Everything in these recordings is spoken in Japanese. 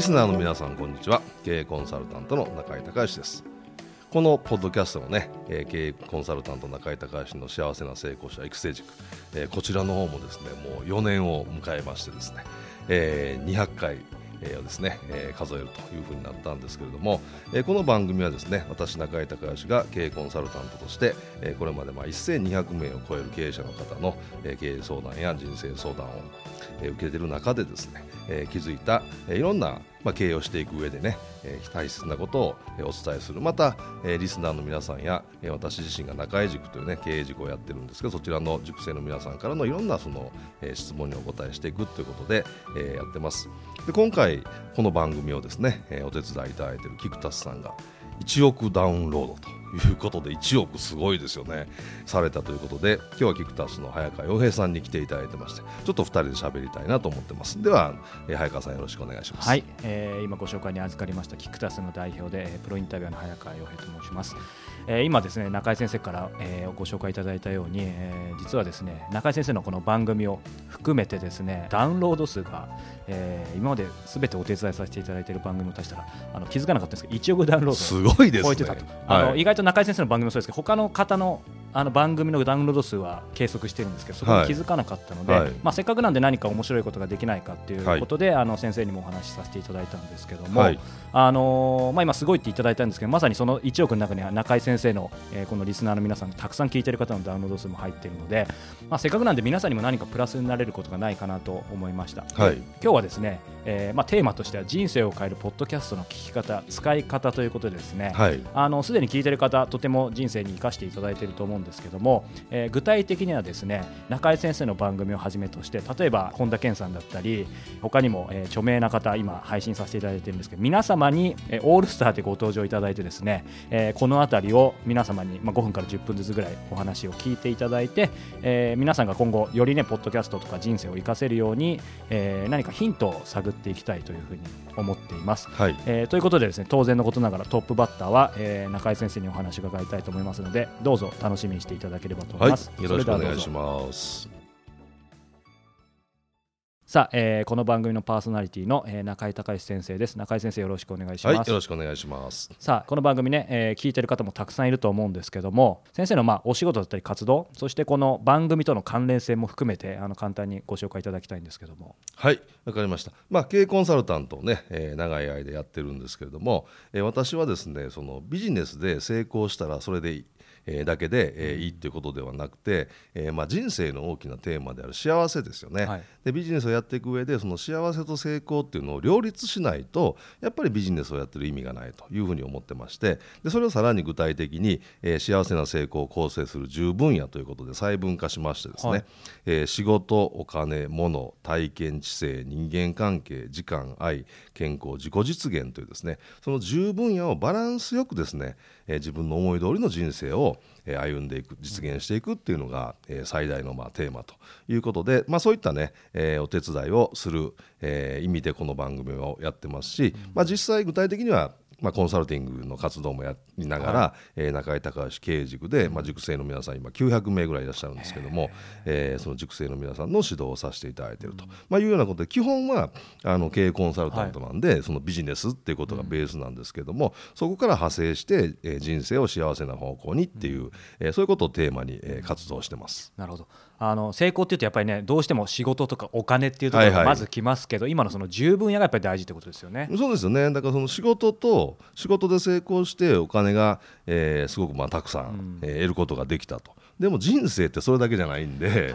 リスナーの皆さんこんにちは。経営コンサルタントの中井隆義です。このポッドキャストのね、えー、経営コンサルタント中井隆義の幸せな成功者育成塾、えー、こちらの方もですねもう4年を迎えましてですね、えー、200回えー、ですね、えー、数えるというふうになったんですけれども、えー、この番組はですね私中井隆義が経営コンサルタントとして、えー、これまでまあ1200名を超える経営者の方の、えー、経営相談や人生相談を、えー、受けている中でですね、えー、気づいた、えー、いろんなまあ、経営をしていく上でね、えー、大切なことを、お伝えする。また、えー、リスナーの皆さんや、えー、私自身が中江塾というね経営塾をやってるんですけどそちらの塾生の皆さんからのいろんなその、えー、質問にお答えしていくということで、えー、やってます。で今回この番組をですね、えー、お手伝いいただいている菊田さんが1億ダウンロードということで1億すごいですよね。されたということで今日はキクタスの早川洋平さんに来ていただいてましてちょっと2人で喋りたいなと思ってます。では、早川さんよろしくお願いします。はい、えー、今ご紹介に預かりましたキクタスの代表でプロインタビューの早川洋平と申します、えー、今ですね中井先生から、えー、ご紹介いただいたように、えー、実はですね中井先生のこの番組を含めてですねダウンロード数が、えー、今まですべてお手伝いさせていただいている番組を足したらあの気づかなかったんですけど1億ダウンロードすごいですね。あの、意外と中井先生の番組もそうですけど他の方のあの番組のダウンロード数は計測してるんですけどそこに気づかなかったので、はい、まあ、せっかくなんで何か面白いことができないかっていうことで、はい、あの先生にもお話しさせていただいたんですけども、はい、あのー、まあ、今すごいっていただいたんですけどまさにその1億の中には中井先生の、えー、このリスナーの皆さんたくさん聞いてる方のダウンロード数も入っているので、まあ、せっかくなんで皆さんにも何かプラスになれることがないかなと思いました、今日はですね、えーまあ、テーマとしては人生を変えるポッドキャストの聞き方使い方ということでですね、あのすでに聞いてる方とても人生に生かしていただいていると思うんですけども、えー、具体的にはですね中井先生の番組をはじめとして例えば本田健さんだったり他にも、えー、著名な方今配信させていただいているんですけど皆様に、えー、オールスターでご登場いただいてですね、えー、この辺りを皆様に、まあ、5分から10分ずつぐらいお話を聞いていただいて、えー、皆さんが今後よりねポッドキャストとか人生を生かせるように、えー、何かヒントを探っていきたいというふうに思っています。はいえー、ということでですね当然のことながらトップバッターは、えー、中井先生にお話を伺いたいと思いますのでどうぞ楽しみにしていただければと思います。はい、よろしくお願いします。さあ、えー、この番組のパーソナリティの、えー、中井隆先生です。中井先生よろしくお願いします、はい、よろしくお願いします。さあこの番組ね、えー、聞いてる方もたくさんいると思うんですけども先生のまあお仕事だったり活動そしてこの番組との関連性も含めてあの簡単にご紹介いただきたいんですけども。はいわかりました。まあ経営コンサルタントをね、えー、長い間やってるんですけれども、えー、私はですねそのビジネスで成功したらそれでいいえー、だけで、えー、いいっていうことではなくて、えーまあ、人生の大きなテーマである幸せですよね、はい、でビジネスをやっていく上でその幸せと成功っていうのを両立しないとやっぱりビジネスをやってる意味がないというふうに思ってましてでそれをさらに具体的に、えー、幸せな成功を構成する10分野ということで細分化しましてですね、はい、えー、仕事お金物体験知性人間関係時間愛健康自己実現というですねその10分野をバランスよくですね、えー、自分の思い通りの人生をえ歩んでいく実現していくっていうのが、え最大のまあテーマということで、まあ、そういったね、えお手伝いをする、え意味でこの番組をやってますし、まあ、実際具体的にはまあ、コンサルティングの活動もやりながら、はい、えー、中井隆義経営塾で、まあ、塾生の皆さん今900名ぐらいいらっしゃるんですけども、えー、その塾生の皆さんの指導をさせていただいていると、まあ、いうようなことで基本はあの経営コンサルタントなんで、はい、そのビジネスっていうことがベースなんですけども、そこから派生して、えー、人生を幸せな方向にっていう、えー、そういうことをテーマに、えー、活動してます。なるほどあの成功っていうとやっぱりねどうしても仕事とかお金っていうところがまず来ますけど、はいはい、今のその十分野がやっぱり大事ってことですよね。そうですよね。だからその仕事と仕事で成功してお金が、えー、すごくまあたくさん、うん、えー、得ることができたと。でも人生ってそれだけじゃないんで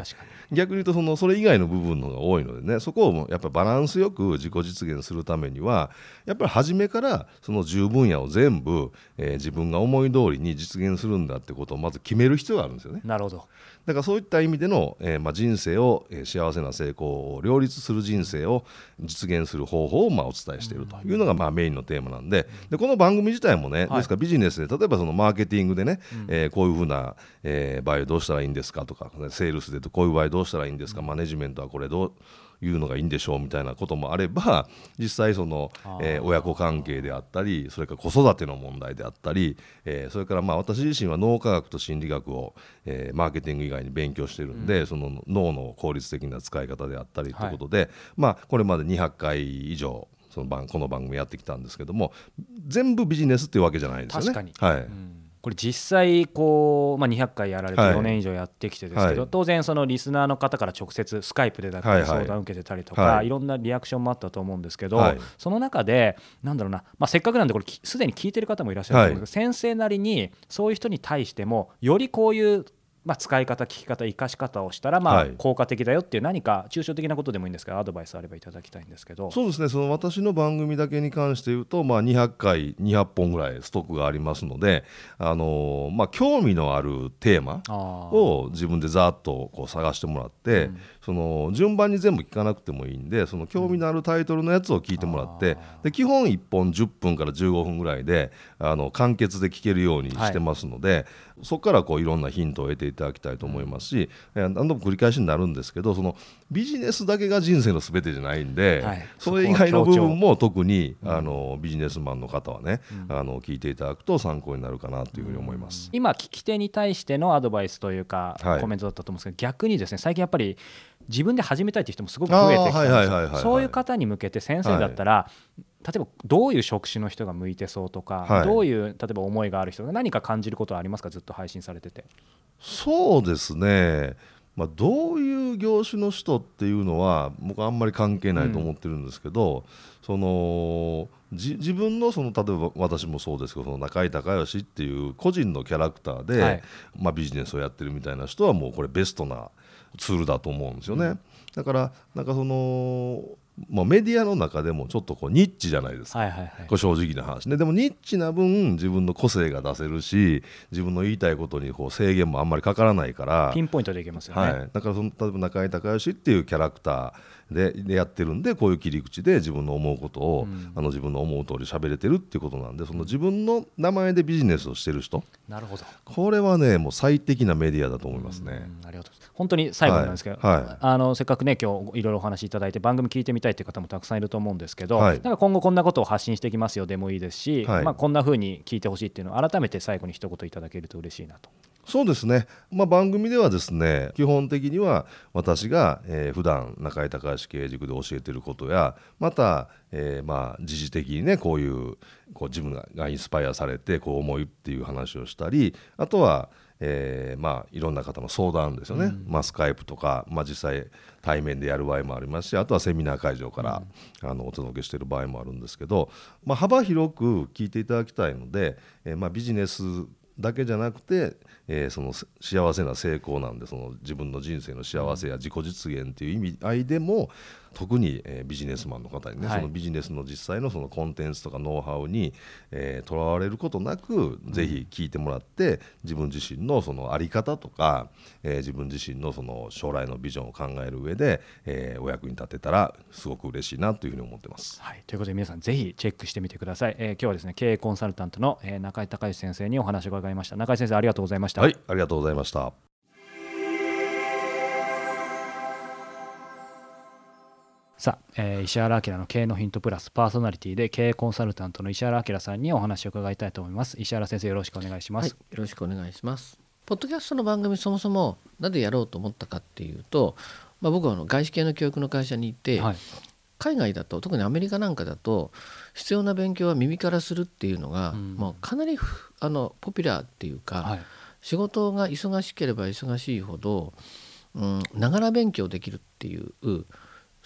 逆に言うとそのそれ以外の部分のが多いのでねそこをやっぱりバランスよく自己実現するためにはやっぱり初めからその十分野を全部、えー、自分が思い通りに実現するんだってことをまず決める必要があるんですよね。なるほど。だからそういった意味での、えー、まあ、人生を、えー、幸せな成功を両立する人生を実現する方法をまあお伝えしていると。いうのがまあメインのテーマなんで。でこの番組自体もね、はい、ですからビジネスで例えばそのマーケティングでね、うん、えー、こういうふうな、えー、場合どうしたらいいんですかとか、セールスでこういう場合どうしたらいいんですか、マネジメントはこれどういうのがいいんでしょうみたいなこともあれば実際その、えー、親子関係であったりそれから子育ての問題であったり、えー、それからまあ私自身は脳科学と心理学を、えー、マーケティング以外に勉強してるんで、うん、その脳の効率的な使い方であったりということで、はい、まあこれまで200回以上その番この番組やってきたんですけども全部ビジネスっていうわけじゃないですよね。はい、うんこれ実際こう、まあ、200回やられて4年以上やってきてですけど、はい、当然そのリスナーの方から直接スカイプでだったり相談を受けてたりとか、はい。はい、いろんなリアクションもあったと思うんですけど、はい、その中でなんだろうな、まあ、せっかくなんでこれすでに聞いてる方もいらっしゃると思うんですけど、先生なりにそういう人に対してもよりこういうまあ、使い方、聞き方、生かし方をしたら、まあ、効果的だよっていう、何か抽象的なことでもいいんですけど、アドバイスあればいただきたいんですけど。そうですね、その私の番組だけに関して言うと、まあ、200回、200本ぐらいストックがありますので、あのまあ、興味のあるテーマを自分でざっとこう探してもらって、うん、その順番に全部聞かなくてもいいんで、その興味のあるタイトルのやつを聞いてもらって、で基本1本10分から15分ぐらいで、あの簡潔で聞けるようにしてますので、はいそこからこういろんなヒントを得ていただきたいと思いますし、何度も繰り返しになるんですけどそのビジネスだけが人生のすべてじゃないんで、はい、それ以外の部分も特に、あのビジネスマンの方はね、うん、あの聞いていただくと参考になるかなというふうに思います、今聞き手に対してのアドバイスというか、はい、コメントだったと思うんですけど逆にですね最近やっぱり自分で始めたいという人もすごく増えてきたんですよ。そういう方に向けて先生だったら、はい例えばどういう職種の人が向いてそうとか、はい、どういう例えば思いがある人が何か感じることはありますかずっと配信されててそうですね、まあ、どういう業種の人っていうのは僕はあんまり関係ないと思ってるんですけど、うん、その自分のその例えば私もそうですけどその中井孝義っていう個人のキャラクターで、はい、まあ、ビジネスをやってるみたいな人はもうこれベストなツールだと思うんですよね。うん、だからなんかそのまあ、メディアの中でもちょっとこうニッチじゃないですか、はいはいはい、これ正直な話ね。でもニッチな分自分の個性が出せるし自分の言いたいことにこう制限もあんまりかからないから。ピンポイントでいけますよね、はい、だからその例えば中井孝義っていうキャラクターででやってるんでこういう切り口で自分の思うことを、うん、あの自分の思う通り喋れてるっていうことなんでその自分の名前でビジネスをしてる人。なるほど。これはねもう最適なメディアだと思いますね。ありがとうございます。本当に最後なんですけど、はい。はい、あのせっかくね今日いろいろお話しいただいて番組聞いてみたいっていう方もたくさんいると思うんですけど、はい、なんか今後こんなことを発信していきますよでもいいですし、まあ、こんなふうに聞いてほしいっていうのを改めて最後に一言いただけると嬉しいなと。そうですね、まあ、番組ではですね基本的には私が、えー、普段中井隆義経営塾で教えていることやまた、えー、まあ時事的にねこういうこう自分がインスパイアされてこう思いっていう話をしたりあとは、えー、まあいろんな方の相談ですよね、うん、まあ、スカイプとか、まあ、実際対面でやる場合もありますしあとはセミナー会場から、うん、あのお届けしている場合もあるんですけど、まあ、幅広く聞いていただきたいので、えーまあ、ビジネスだけじゃなくて、えー、その幸せな成功なんでその自分の人生の幸せや自己実現っていう意味合いでも特に、えー、ビジネスマンの方にね、はい、そのビジネスの実際のそのコンテンツとかノウハウにとら、えー、われることなく、ぜひ聞いてもらって自分自身のその在り方とか、えー、自分自身のその将来のビジョンを考える上で、えー、お役に立てたらすごく嬉しいなというふうに思ってます。はい、ということで皆さんぜひチェックしてみてください。えー、今日はですね経営コンサルタントの、えー、中井隆之先生にお話を伺いました。中井先生ありがとうございました。はいありがとうございました。さあ、えー、石原明の経営のヒントプラスパーソナリティで経営コンサルタントの石原明さんにお話を伺いたいと思います。石原先生よろしくお願いします、はい、よろしくお願いします。ポッドキャストの番組そもそもなぜやろうと思ったかっていうと、まあ、僕はあの外資系の教育の会社にいて、はい、海外だと特にアメリカなんかだと必要な勉強は耳からするっていうのが、うん、もうかなりあのポピュラーっていうか、はい、仕事が忙しければ忙しいほどながら勉強できるっていう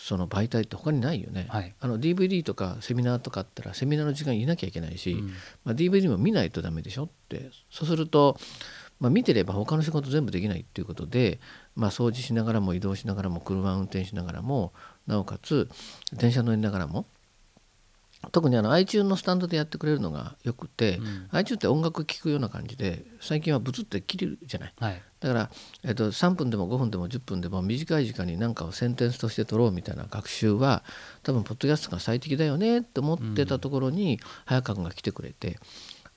その媒体って他にないよね、はい、あの DVD とかセミナーとかあったらセミナーの時間いなきゃいけないし、うん、まあ、DVD も見ないとダメでしょって。そうすると、まあ、見てれば他の仕事全部できないっていうことで、まあ、掃除しながらも移動しながらも車運転しながらもなおかつ電車乗りながらも特にあの iTunes のスタンドでやってくれるのがよくて、うん、iTunes って音楽聴くような感じで最近はブツって切れるじゃない、はい、だから、えっと、3分でも5分でも10分でも短い時間に何かをセンテンスとして取ろうみたいな学習は多分ポッドキャストが最適だよねって思ってたところに、早川君が来てくれて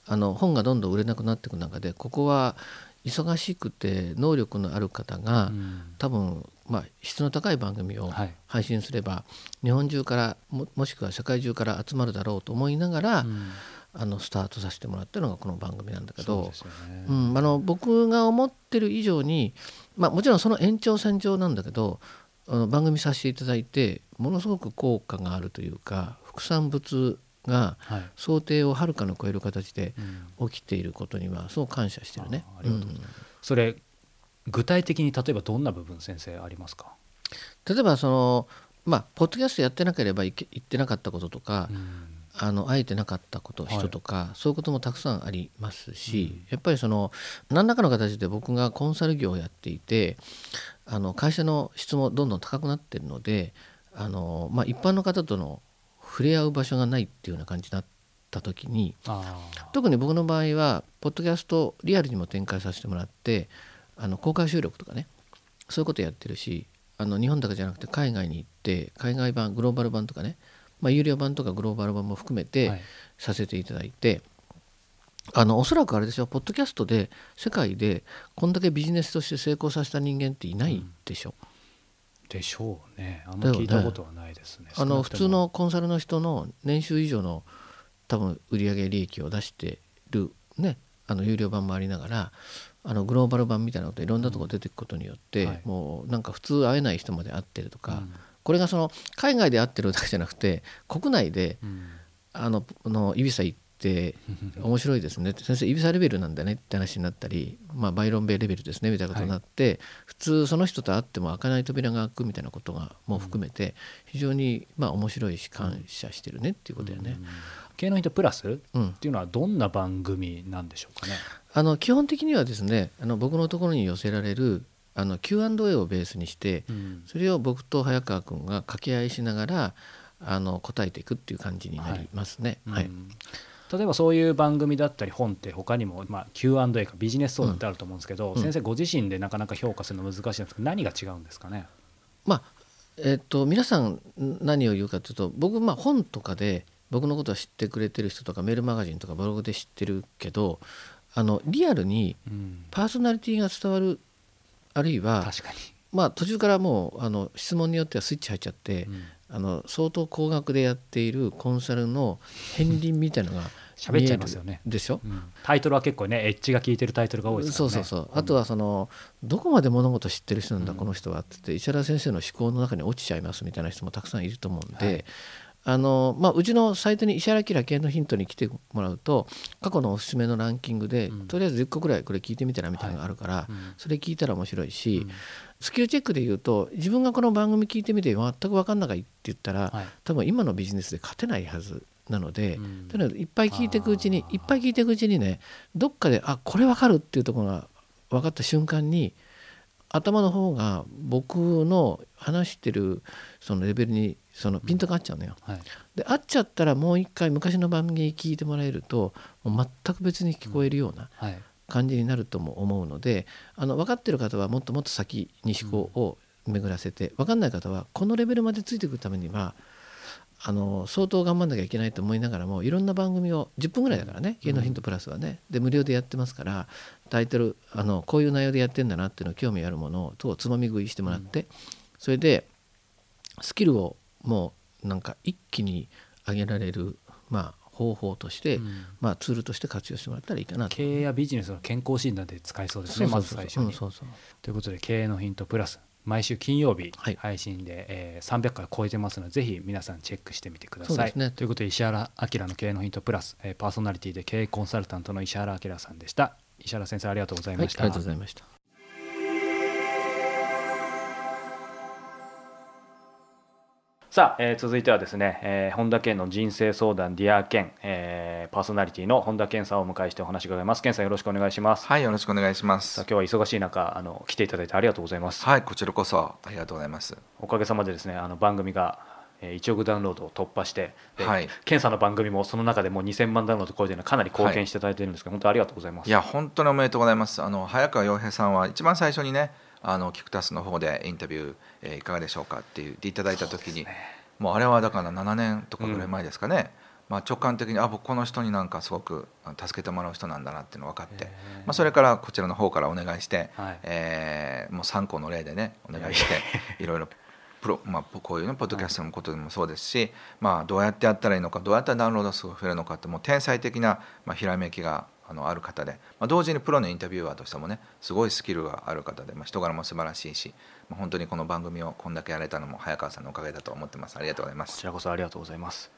あの本がどんどん売れなくなっていく中でここは忙しくて能力のある方が、うん、多分まあ、質の高い番組を配信すれば、はい、日本中からももしくは世界中から集まるだろうと思いながら、うん、あのスタートさせてもらったのがこの番組なんだけど、ね、うん、あの僕が思ってる以上に、まあ、もちろんその延長線上なんだけどあの番組させていただいてものすごく効果があるというか副産物が想定をはるかの超える形で起きていることにはすごく感謝してるね。うん、それ具体的に例えばどんな部分先生ありますか？例えばそのまあポッドキャストやってなければ言ってなかったこととか、うん、あの会えてなかったこと人とか、はい、そういうこともたくさんありますし、うん、やっぱりその何らかの形で僕がコンサル業をやっていてあの会社の質もどんどん高くなってるのであの、まあ、一般の方との触れ合う場所がないっていうような感じになった時に特に僕の場合はポッドキャストリアルにも展開させてもらってあの公開収録とかね。そういうことやってるしあの日本だけじゃなくて海外に行って海外版グローバル版とかね、まあ、有料版とかグローバル版も含めてさせていただいて、はい、あのおそらくあれですよ。ポッドキャストで世界でこんだけビジネスとして成功させた人間っていないでしょ。うんでしょうね。あんま聞いたことはないですね、ね、あの普通のコンサルの人の年収以上の多分売上利益を出してるね。あの有料版もありながらあのグローバル版みたいなこといろんなとこ出ていくことによって、うん。はい、もうなんか普通会えない人まで会ってるとか、うん、これがその海外で会ってるだけじゃなくて国内で、うん、あののイビサ行って 面白いですね。先生イビサレベルなんだねって話になったり、まあ、バイロンベイレベルですねみたいなことになって、はい、普通その人と会っても開かない扉が開くみたいなことがもう含めて非常にまあ面白いし感謝してるねっていうことだよね。経の人プラスっていうのはどんな番組なんでしょうかね、あの基本的にはですねあの僕のところに寄せられるあの Q&A をベースにして、うん、それを僕と早川君が掛け合いしながらあの答えていくっていう感じになりますね。はい、はい。例えばそういう番組だったり本って他にも、まあ、Q&A かビジネス相談ってあると思うんですけど、うん、先生ご自身でなかなか評価するの難しいんですけど何が違うんですかね？まあえー、っと皆さん何を言うかというと僕、まあ、本とかで僕のことを知ってくれてる人とかメールマガジンとかブログで知ってるけどあのリアルにパーソナリティが伝わる、あるいはまあ途中からもうあの質問によってはスイッチ入っちゃって、うん、あの相当高額でやっているコンサルの片鱗みたいのが 喋っちゃいますよね。でしょ、うん、タイトルは結構ねエッジが効いてるタイトルが多いですからね。そうそうそう、あとはそのどこまで物事知ってる人なんだ、この人はってって石原先生の思考の中に落ちちゃいますみたいな人もたくさんいると思うんで、はいあのまあ、うちのサイトに石原明系のヒントに来てもらうと過去のおすすめのランキングで、うん、とりあえず10個ぐらいこれ聞いてみたらみたいなのがあるから、はいうん、それ聞いたら面白いし、うん、スキルチェックで言うと自分がこの番組聞いてみて全く分かんなかって言ったら、はい、多分今のビジネスで勝てないはずなので、とにかくいっぱい聞いていくうちにいっぱい聞いていくうちにねどっかであこれ分かるっていうところが分かった瞬間に頭の方が僕の話してるそのレベルにそのピントが合っちゃうのよ。はい、で合っちゃったらもう一回昔の番組聞いてもらえるともう全く別に聞こえるような感じになるとも思うので、あの分かってる方はもっともっと先に思考を巡らせて分かんない方はこのレベルまでついてくるためにはあの相当頑張んなきゃいけないと思いながらもいろんな番組を10分ぐらいだからね芸能ヒントプラスはね。で無料でやってますからタイトルあのこういう内容でやってんだなっていうの興味あるものをつまみ食いしてもらって、それでスキルをもうなんか一気に上げられるまあ方法として、まあ、ツールとして活用してもらったらいいかな経営やビジネスの健康診断で使えそうですねまず最初に。ということで経営のヒントプラス毎週金曜日配信で、はい、えー、300回超えてますのでぜひ皆さんチェックしてみてください。ね、ということで石原明の経営のヒントプラス、えー、パーソナリティで経営コンサルタントの石原明さんでした。石原先生ありがとうございました。はい、ありがとうございました。さあ、えー、続いてはですね、えー、本田健の人生相談 Dear 健、えー、パーソナリティの本田健さんをお迎えしてお話伺います。健さんよろしくお願いします。はいよろしくお願いします。今日は忙しい中あの来ていただいてありがとうございます。はいこちらこそありがとうございます。おかげさまでですねあの番組が1億ダウンロードを突破して、はい、健さんの番組もその中でもう2000万ダウンロード超えてるのかなり貢献していただいてるんですけど、はい、本当ありがとうございます。いや本当におめでとうございます。あの早川洋平さんは一番最初にねあのキクタスの方でインタビュー、えー、いかがでしょうかって言っていただいた時に、ね、もうあれはだから7年とかぐらい前ですかね、うん、まあ、直感的にあ僕この人になんかすごく助けてもらう人なんだなっていうの分かって、まあ、それからこちらの方からお願いして、はい、えー、もう3個の例でねお願いして いろいろプロ、まあ、こういうねポッドキャストのことでもそうですし、まあ、どうやってやったらいいのかどうやったらダウンロード数が増えるのかってもう天才的な、まあ、ひらめきがあのある方で、まあ、同時にプロのインタビュアーとしてもねすごいスキルがある方で、まあ、人柄も素晴らしいし、まあ、本当にこの番組をこんだけやれたのも早川さんのおかげだと思ってます。ありがとうございます。こちらこそありがとうございます。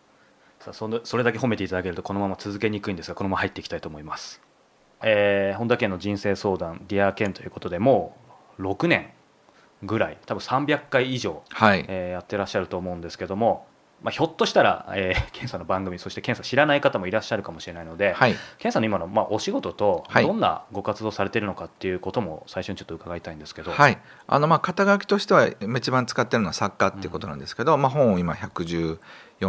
さあそのそれだけ褒めていただけるとこのまま続けにくいんですがこのまま入っていきたいと思います、えー、本田健の人生相談「 Dear 健ということでもう6年ぐらい多分300回以上、はい、えー、やってらっしゃると思うんですけどもまあ、ひょっとしたら、えー、ケンさんの番組そしてケンさん知らない方もいらっしゃるかもしれないので、はい、ケンさんの今の、まあ、お仕事とどんなご活動されているのかっていうことも最初にちょっと伺いたいんですけど、はい、あのまあ肩書きとしては一番使ってるのは作家っていうことなんですけど、うん、まあ、本を今114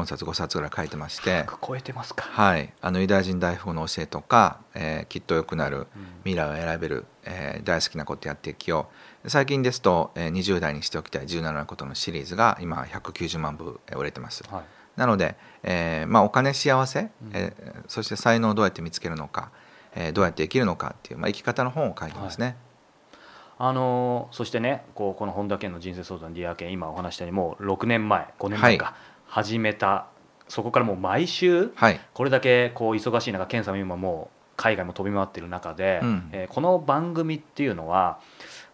冊5冊ぐらい書いてまして。超えてますか、はい、あのユダヤ人大富豪の教えとか、えー、きっと良くなる未来を選べる、えー、大好きなことやっていきよう最近ですと、えー、20代にしておきたい17のことのシリーズが今190万部売れてます。はい。なので、えーまあ、お金幸せ、えー、そして才能をどうやって見つけるのか、えー、どうやって生きるのかっていう、まあ、生き方の本を書いてますね。はい。あのそしてねこうこの本田健の人生相談 Dear 健今お話したようにもう6年前5年前か、はい、始めたそこからもう毎週、はい、これだけこう忙しい中健さんも今もう海外も飛び回っている中で、うん、えー、この番組っていうのは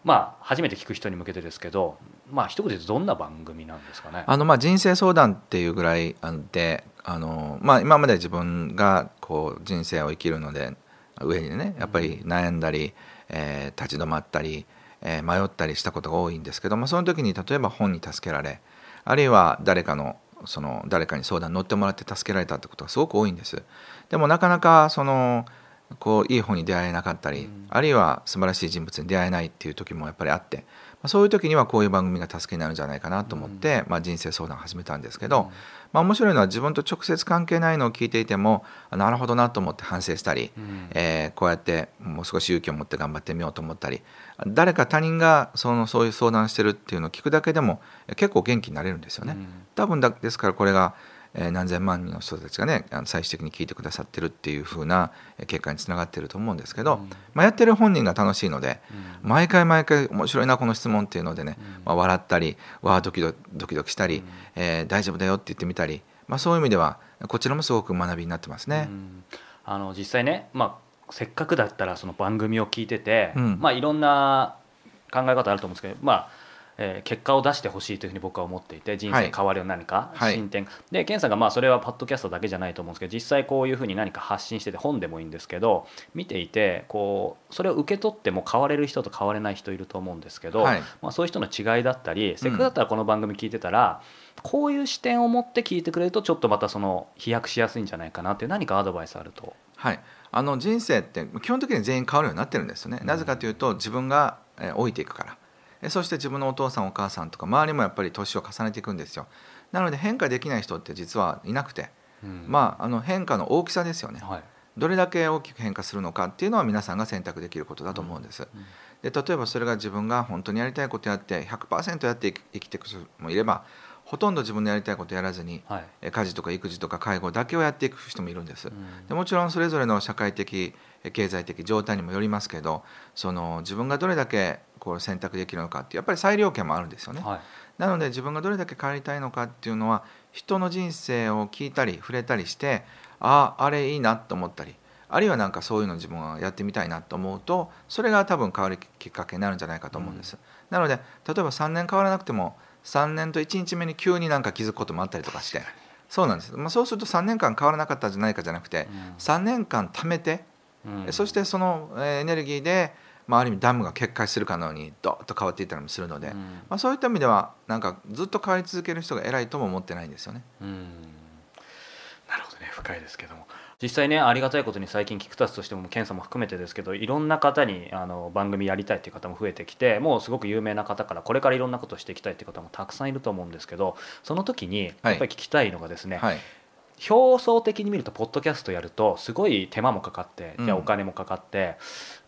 まあ初めて聞く人に向けてですけどまあ一言でどんな番組なんですかね？あのまあ人生相談っていうぐらいであの、まあ、今まで自分がこう人生を生きるので上にねやっぱり悩んだり、えー、立ち止まったり、えー、迷ったりしたことが多いんですけどもその時に例えば本に助けられあるいは誰かのその誰かに相談乗ってもらって助けられたってことがすごく多いんです。でもなかなかそのこういい本に出会えなかったり、うん、あるいは素晴らしい人物に出会えないっていう時もやっぱりあってそういう時にはこういう番組が助けになるんじゃないかなと思って、まあ、人生相談を始めたんですけど、まあ、面白いのは自分と直接関係ないのを聞いていてもなるほどなと思って反省したり、えー、こうやってもう少し勇気を持って頑張ってみようと思ったり誰か他人がそのそういう相談してるっていうのを聞くだけでも結構元気になれるんですよね。多分だですからこれがえ何千万人の人たちがね最終的に聞いてくださってるっていう風な結果につながってると思うんですけど、うん、まあ、やってる本人が楽しいので、うん、毎回毎回面白いなこの質問っていうのでね、うん、まあ、笑ったりわあドキドキドキしたり、えー、大丈夫だよって言ってみたり、まあ、そういう意味ではこちらもすごく学びになってますね。あの実際ね、まあ、せっかくだったらその番組を聞いてて、まあ、いろんな考え方あると思うんですけど、まあえー、結果を出してほしいというふうに僕は思っていて人生変わるよ何か、はい、進展、で健さんがまあそれはパッドキャストだけじゃないと思うんですけど実際こういうふうに何か発信してて本でもいいんですけど見ていてこうそれを受け取っても変われる人と変われない人いると思うんですけど、はい、まあ、そういう人の違いだったりせっかくだったらこの番組聞いてたら、うん、こういう視点を持って聞いてくれるとちょっとまたその飛躍しやすいんじゃないかなっていう何かアドバイスあると？はい。あの人生って基本的に全員変わるようになってるんですよね、うん、なぜかというと自分が老いていくからそして自分のお父さんお母さんとか周りもやっぱり年を重ねていくんですよ。なので変化できない人って実はいなくて、うん、まああの変化の大きさですよね、はい、どれだけ大きく変化するのかっていうのは皆さんが選択できることだと思うんです、うん。で例えばそれが自分が本当にやりたいことやって100%やって生きていく人もいればほとんど自分のやりたいことやらずに、はい、家事とか育児とか介護だけをやっていく人もいるんです、うん、でもちろんそれぞれの社会的経済的状態にもよりますけどその自分がどれだけこう選択できるのかってやっぱり裁量権もあるんですよね、はい、なので自分がどれだけ変わりたいのかっていうのは人の人生を聞いたり触れたりしてあああれいいなと思ったりあるいは何かそういうの自分はやってみたいなと思うとそれが多分変わるきっかけになるんじゃないかと思うんです、うん、なので例えば3年変わらなくても3年と1日目に急になんか気づくこともあったりとかして。そうなんです、まあ、そうすると3年間変わらなかったんじゃないかじゃなくて、うん、3年間貯めて、うん、そしてそのエネルギーでまあ、ある意味ダムが決壊するかのようにドッと変わっていったりもするので、うん、まあ、そういった意味ではなんかずっと変わり続ける人が偉いとも思ってないんですよね。うん。なるほどね。深いですけども実際ねありがたいことに最近キクタスとしても検査も含めてですけどいろんな方にあの番組やりたいっていう方も増えてきてもうすごく有名な方からこれからいろんなことをしていきたいっていう方もたくさんいると思うんですけどその時にやっぱり聞きたいのがですね、はい。はい表層的に見るとポッドキャストやるとすごい手間もかかってじゃあお金もかかって、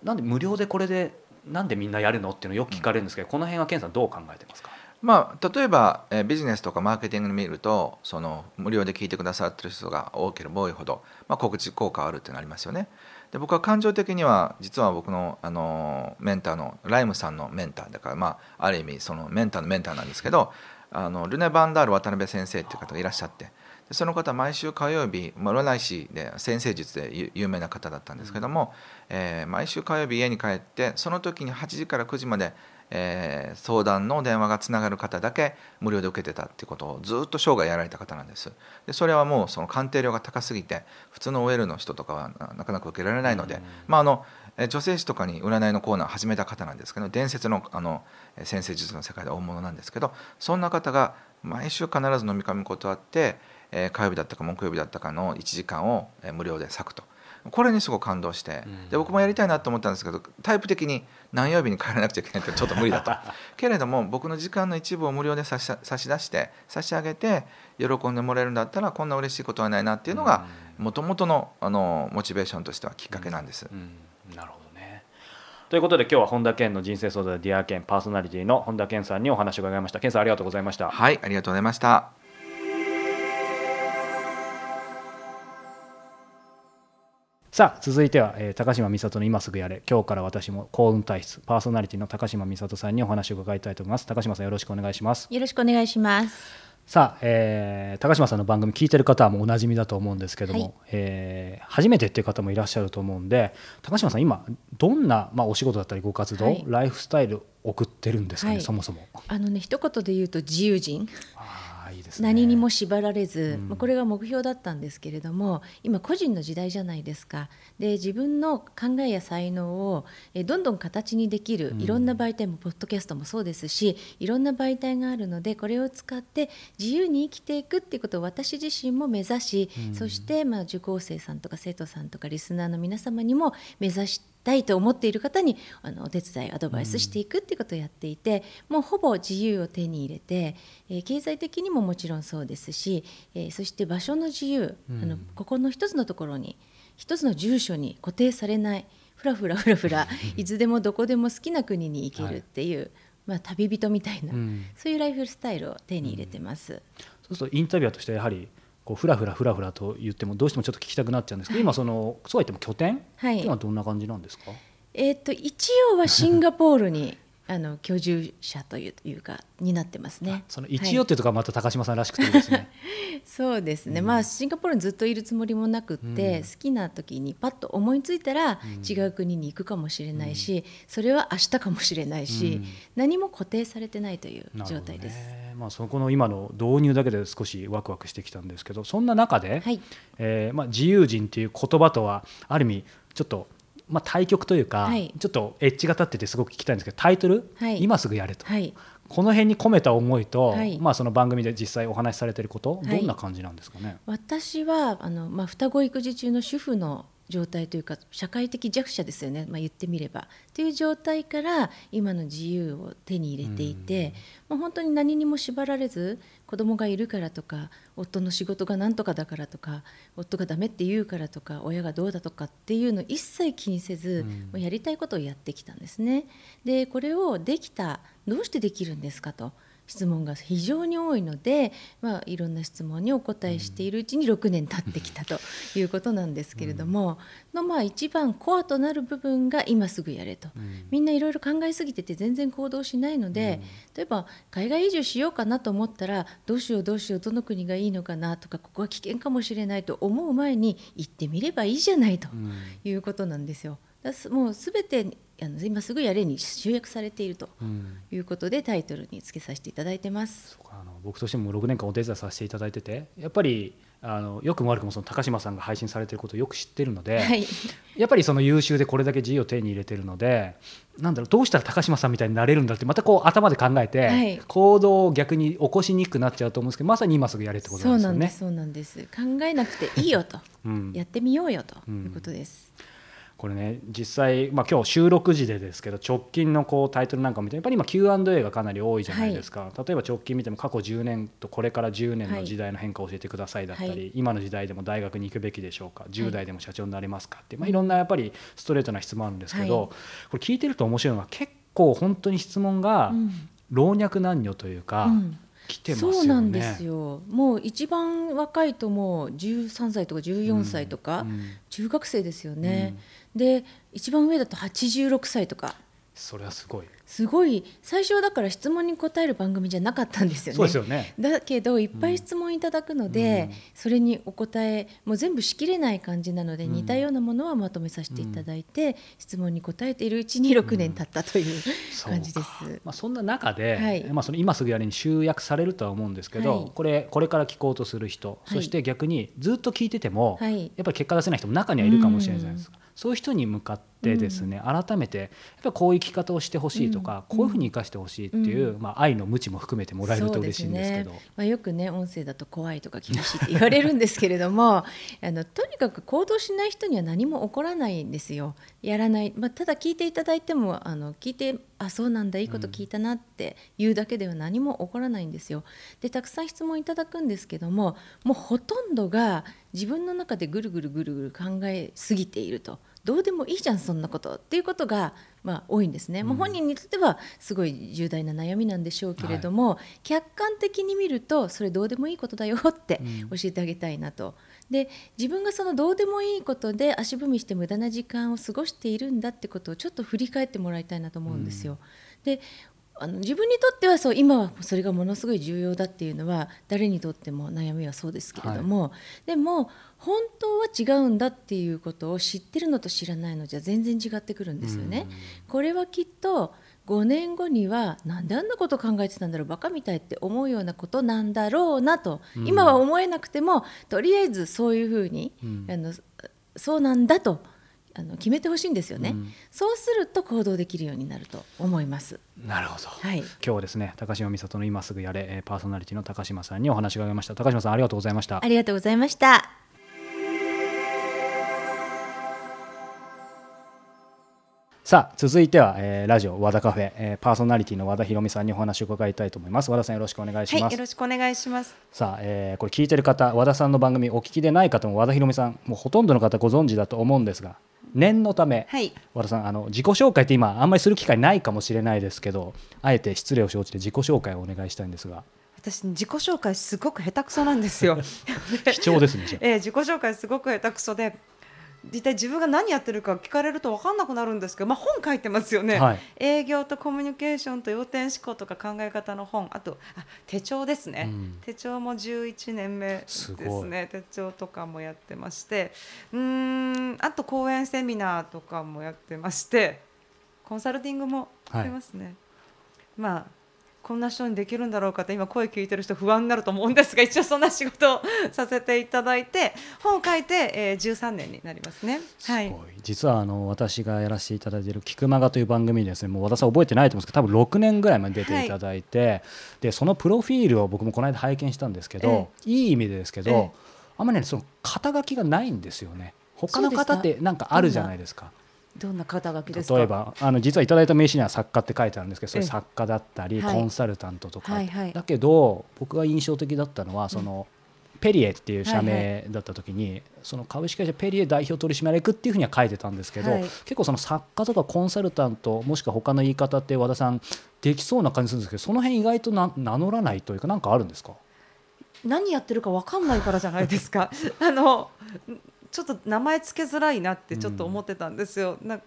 うん、なんで無料でこれでなんでみんなやるのっていうのをよく聞かれるんですけど、うん、この辺は健さんどう考えてますか？まあ、例えば、えビジネスとかマーケティングに見るとその無料で聞いてくださってる人が多ければ多いほど、まあ、告知効果あるってなりますよね。で僕は感情的には実は僕のあのメンターのライムさんのメンターだから、まあ、ある意味そのメンターのメンターなんですけどあのルネ・バンダール渡辺先生っていう方がいらっしゃってその方毎週火曜日占い師で先生術で有名な方だったんですけども、えー、毎週火曜日家に帰ってその時に8時から9時まで、えー、相談の電話がつながる方だけ無料で受けてたっていうことをずっと生涯やられた方なんですでそれはもうその鑑定料が高すぎて普通の OL の人とかはなかなか受けられないので、まあ、あの女性誌とかに占いのコーナーを始めた方なんですけど伝説のあの先生術の世界で大物なんですけどそんな方が毎週必ず飲み込むことあって、えー、火曜日だったか木曜日だったかの1時間を無料で割くと。これにすごく感動して、で僕もやりたいなと思ったんですけどタイプ的に何曜日に帰らなくちゃいけないって ちょっと無理だと。けれども僕の時間の一部を無料で差し差し出して差し上げて喜んでもらえるんだったらこんな嬉しいことはないなっていうのがもともとのあのモチベーションとしてはきっかけなんです。うん。うん、なるほどね。ということで今日は本田健の人生相談 Dear 健パーソナリティの本田健さんにお話を伺いました。健さんありがとうございました。はいありがとうございましたさあ続いては、えー、高島美里の今すぐやれ。今日から私も幸運体質パーソナリティの高島美里さんにお話を伺いたいと思います。高島さんよろしくお願いします。よろしくお願いします。さあ、えー、高島さんの番組聞いてる方はもうおなじみだと思うんですけども、はい、えー、初めてっていう方もいらっしゃると思うんで高島さん今どんな、まあ、お仕事だったりご活動、はい、ライフスタイル送ってるんですかね、はい、そもそも。あのね一言で言うと自由人何にも縛られず、うん、これが目標だったんですけれども今個人の時代じゃないですか。で自分の考えや才能をどんどん形にできる、いろんな媒体もポッドキャストもそうですしいろんな媒体があるのでこれを使って自由に生きていくっていうことを私自身も目指し、うん、そしてまあ受講生さんとか生徒さんとかリスナーの皆様にも目指してたいと思っている方にあのお手伝いアドバイスしていくっていうことをやっていて、うん、もうほぼ自由を手に入れて、えー、経済的にももちろんそうですし、えー、そして場所の自由、うん、あのここの一つのところに一つの住所に固定されないふらふらふらふら いつでもどこでも好きな国に行けるっていう、はい、まあ、旅人みたいな、うん、そういうライフスタイルを手に入れてます。そうするとインタビュアーとしてやはりこうふらふらふらふらと言ってもどうしてもちょっと聞きたくなっちゃうんですけど、はい、今そのそうは言っても拠点っていうのはどんな感じなんですか、はいえーと、一応はシンガポールにあの居住者というかになってますね。その一応っていうところはまた高島さんらしくていいですね。そうですね。うん、まあシンガポールにずっといるつもりもなくって、うん、好きな時にパッと思いついたら違う国に行くかもしれないし、うん、それは明日かもしれないし、何も固定されてないという状態です。ね、まあそこの今の導入だけで少しワクワクしてきたんですけど、そんな中で、はい、えー、まあ自由人っていう言葉とはある意味ちょっとまあ、対局というか、はい、ちょっとエッジが立っててすごく聞きたいんですけどタイトル、はい、今すぐやれと、はい、この辺に込めた思いと、まあ、その番組で実際お話しされていること、どんな感じなんですかね？私はあの、まあ、双子育児中の主婦の状態というか社会的弱者ですよね、まあ、言ってみれば。という状態から今の自由を手に入れていて、まあ、本当に何にも縛られず子供がいるからとか夫の仕事が何とかだからとか夫がダメって言うからとか親がどうだとかっていうのを一切気にせず、もうやりたいことをやってきたんですね。でこれをできたどうしてできるんですかと。質問が非常に多いので、まあ、いろんな質問にお答えしているうちに6年経ってきたということなんですけれども、のまあ一番コアとなる部分が今すぐやれと、みんないろいろ考えすぎてて全然行動しないので、例えば海外移住しようかなと思ったらどうしようどうしようどの国がいいのかなとかここは危険かもしれないと思う前に行ってみればいいじゃないということなんですよ。もう全てあの今すぐやれに集約されているということで、タイトルにつけさせていただいてます。あの僕としても6年間お手伝いさせていただいててやっぱりあのよくも悪くもその高島さんが配信されていることをよく知ってるので、はい、やっぱりその優秀でこれだけ自由を手に入れてるのでなんだろうどうしたら高島さんみたいになれるんだってまたこう頭で考えて、はい、行動を逆に起こしにくくなっちゃうと思うんですけどまさに今すぐやれってことなんですよね。そうなんです。考えなくていいよと、うん、やってみようよということです。うんこれね実際、まあ、今日収録時でですけど直近のこうタイトルなんかを見てやっぱり今 Q&A がかなり多いじゃないですか、はい、例えば直近見ても過去10年とこれから10年の時代の変化を教えてくださいだったり、はい、今の時代でも大学に行くべきでしょうか10代でも社長になれますかって、まあ、いろんなやっぱりストレートな質問あるんですけど、これ聞いてると面白いのは結構本当に質問が老若男女というか、うん。来てますよね。そうなんですよ。もう一番若いともう13歳とか14歳とか、中学生ですよね。うん、で一番上だと86歳とか。それはすごい。すごい。最初はだから質問に答える番組じゃなかったんですよね。そうですよね。だけどいっぱい質問いただくので、うん、それにお答えもう全部しきれない感じなので、うん、似たようなものはまとめさせていただいて、うん、質問に答えているうちに6年経ったという感じです。まあ、そんな中で、はい、まあ、その今すぐやりに集約されるとは思うんですけど、はい、これこれから聞こうとする人、そして逆にずっと聞いてても、やっぱり結果出せない人も中にはいるかもしれないじゃないですか。そういう人に向かってですね、うん、改めてやっぱこういう生き方をしてほしいとか、うん、こういうふうに生かしてほしいっていう、うん、まあ、愛の無知も含めてもらえると嬉しいんですけど、ね、まあ、よくね音声だと怖いとか厳しいって言われるんですけれども あのとにかく行動しない人には何も起こらないんですよ。やらない、まあ、ただ聞いていただいてもあの聞いてあそうなんだいいこと聞いたなって言うだけでは何も起こらないんですよ。でたくさん質問いただくんですけどももうほとんどが自分の中でぐるぐるぐるぐる考えすぎていると。どうでもいいじゃんそんなこと。っていうことが、まあ、多いんですね、うん、もう本人にとってはすごい重大な悩みなんでしょうけれども、はい、客観的に見るとそれどうでもいいことだよって教えてあげたいなと。で自分がそのどうでもいいことで足踏みして無駄な時間を過ごしているんだってことをちょっと振り返ってもらいたいなと思うんですよ。うん、であの自分にとってはそう今はそれがものすごい重要だっていうのは誰にとっても悩みはそうですけれども、はい、でも本当は違うんだっていうことを知ってるのと知らないのじゃ全然違ってくるんですよね。これはきっと5年後にはなんであんなこと考えてたんだろうバカみたいって思うようなことなんだろうなと、今は思えなくてもとりあえずそういうふうに、あのそうなんだとあの決めてほしいんですよね、うん、そうすると行動できるようになると思います。なるほど、はい、今日はですね高島美里の今すぐやれパーソナリティの高島さんにお話を伺いました。高島さんありがとうございました。ありがとうございました。さあ続いては、えー、ラジオ和田カフェ、えー、パーソナリティの和田博美さんにお話を伺いたいと思います。和田さんよろしくお願いします、はい、よろしくお願いします。さあ、えー、これ聞いてる方和田さんの番組お聞きでない方も和田博美さんもうほとんどの方ご存知だと思うんですが念のため、はい、和田さんあの自己紹介って今あんまりする機会ないかもしれないですけどあえて失礼を承知で自己紹介をお願いしたいんですが。私自己紹介すごく下手くそなんですよ。貴重ですね えー、自己紹介すごく下手くそで一体自分が何やってるか聞かれると分かんなくなるんですけど、まあ、本書いてますよね、はい、営業とコミュニケーションと要点思考とか考え方の本。あとあ手帳ですね、うん、手帳も11年目ですね。手帳とかもやってまして。うんあと講演セミナーとかもやってまして。コンサルティングもやってますね。はい、まあこんな人にできるんだろうかって今声聞いてる人不安になると思うんですが一応そんな仕事をさせていただいて本を書いて、えー、13年になりますね。はい、実はあの私がやらせていただいている「キクマガ」という番組ですねもう和田さん覚えてないと思うんですけど多分6年ぐらいまで出ていただいて、はい、でそのプロフィールを僕もこの間拝見したんですけど、ええ、いい意味でですけど、え、あんまりねその肩書きがないんですよね。他の方ってなんかあるじゃないですか。どんな肩書きです例えばあの実はいただいた名刺には作家って書いてあるんですけどそれ作家だったり、コンサルタントとか、はいはい、だけど僕が印象的だったのはその、うん、ペリエっていう社名だった時に、はいはい、その株式会社ペリエ代表取締役っていうふうには書いてたんですけど、はい、結構その作家とかコンサルタントもしくは他の言い方って和田さんできそうな感じするんですけどその辺意外と名乗らないというか何かあるんですか？何やってるか分かんないからじゃないですか。あのちょっと名前つけづらいなってちょっと思ってたんですよ。うん、な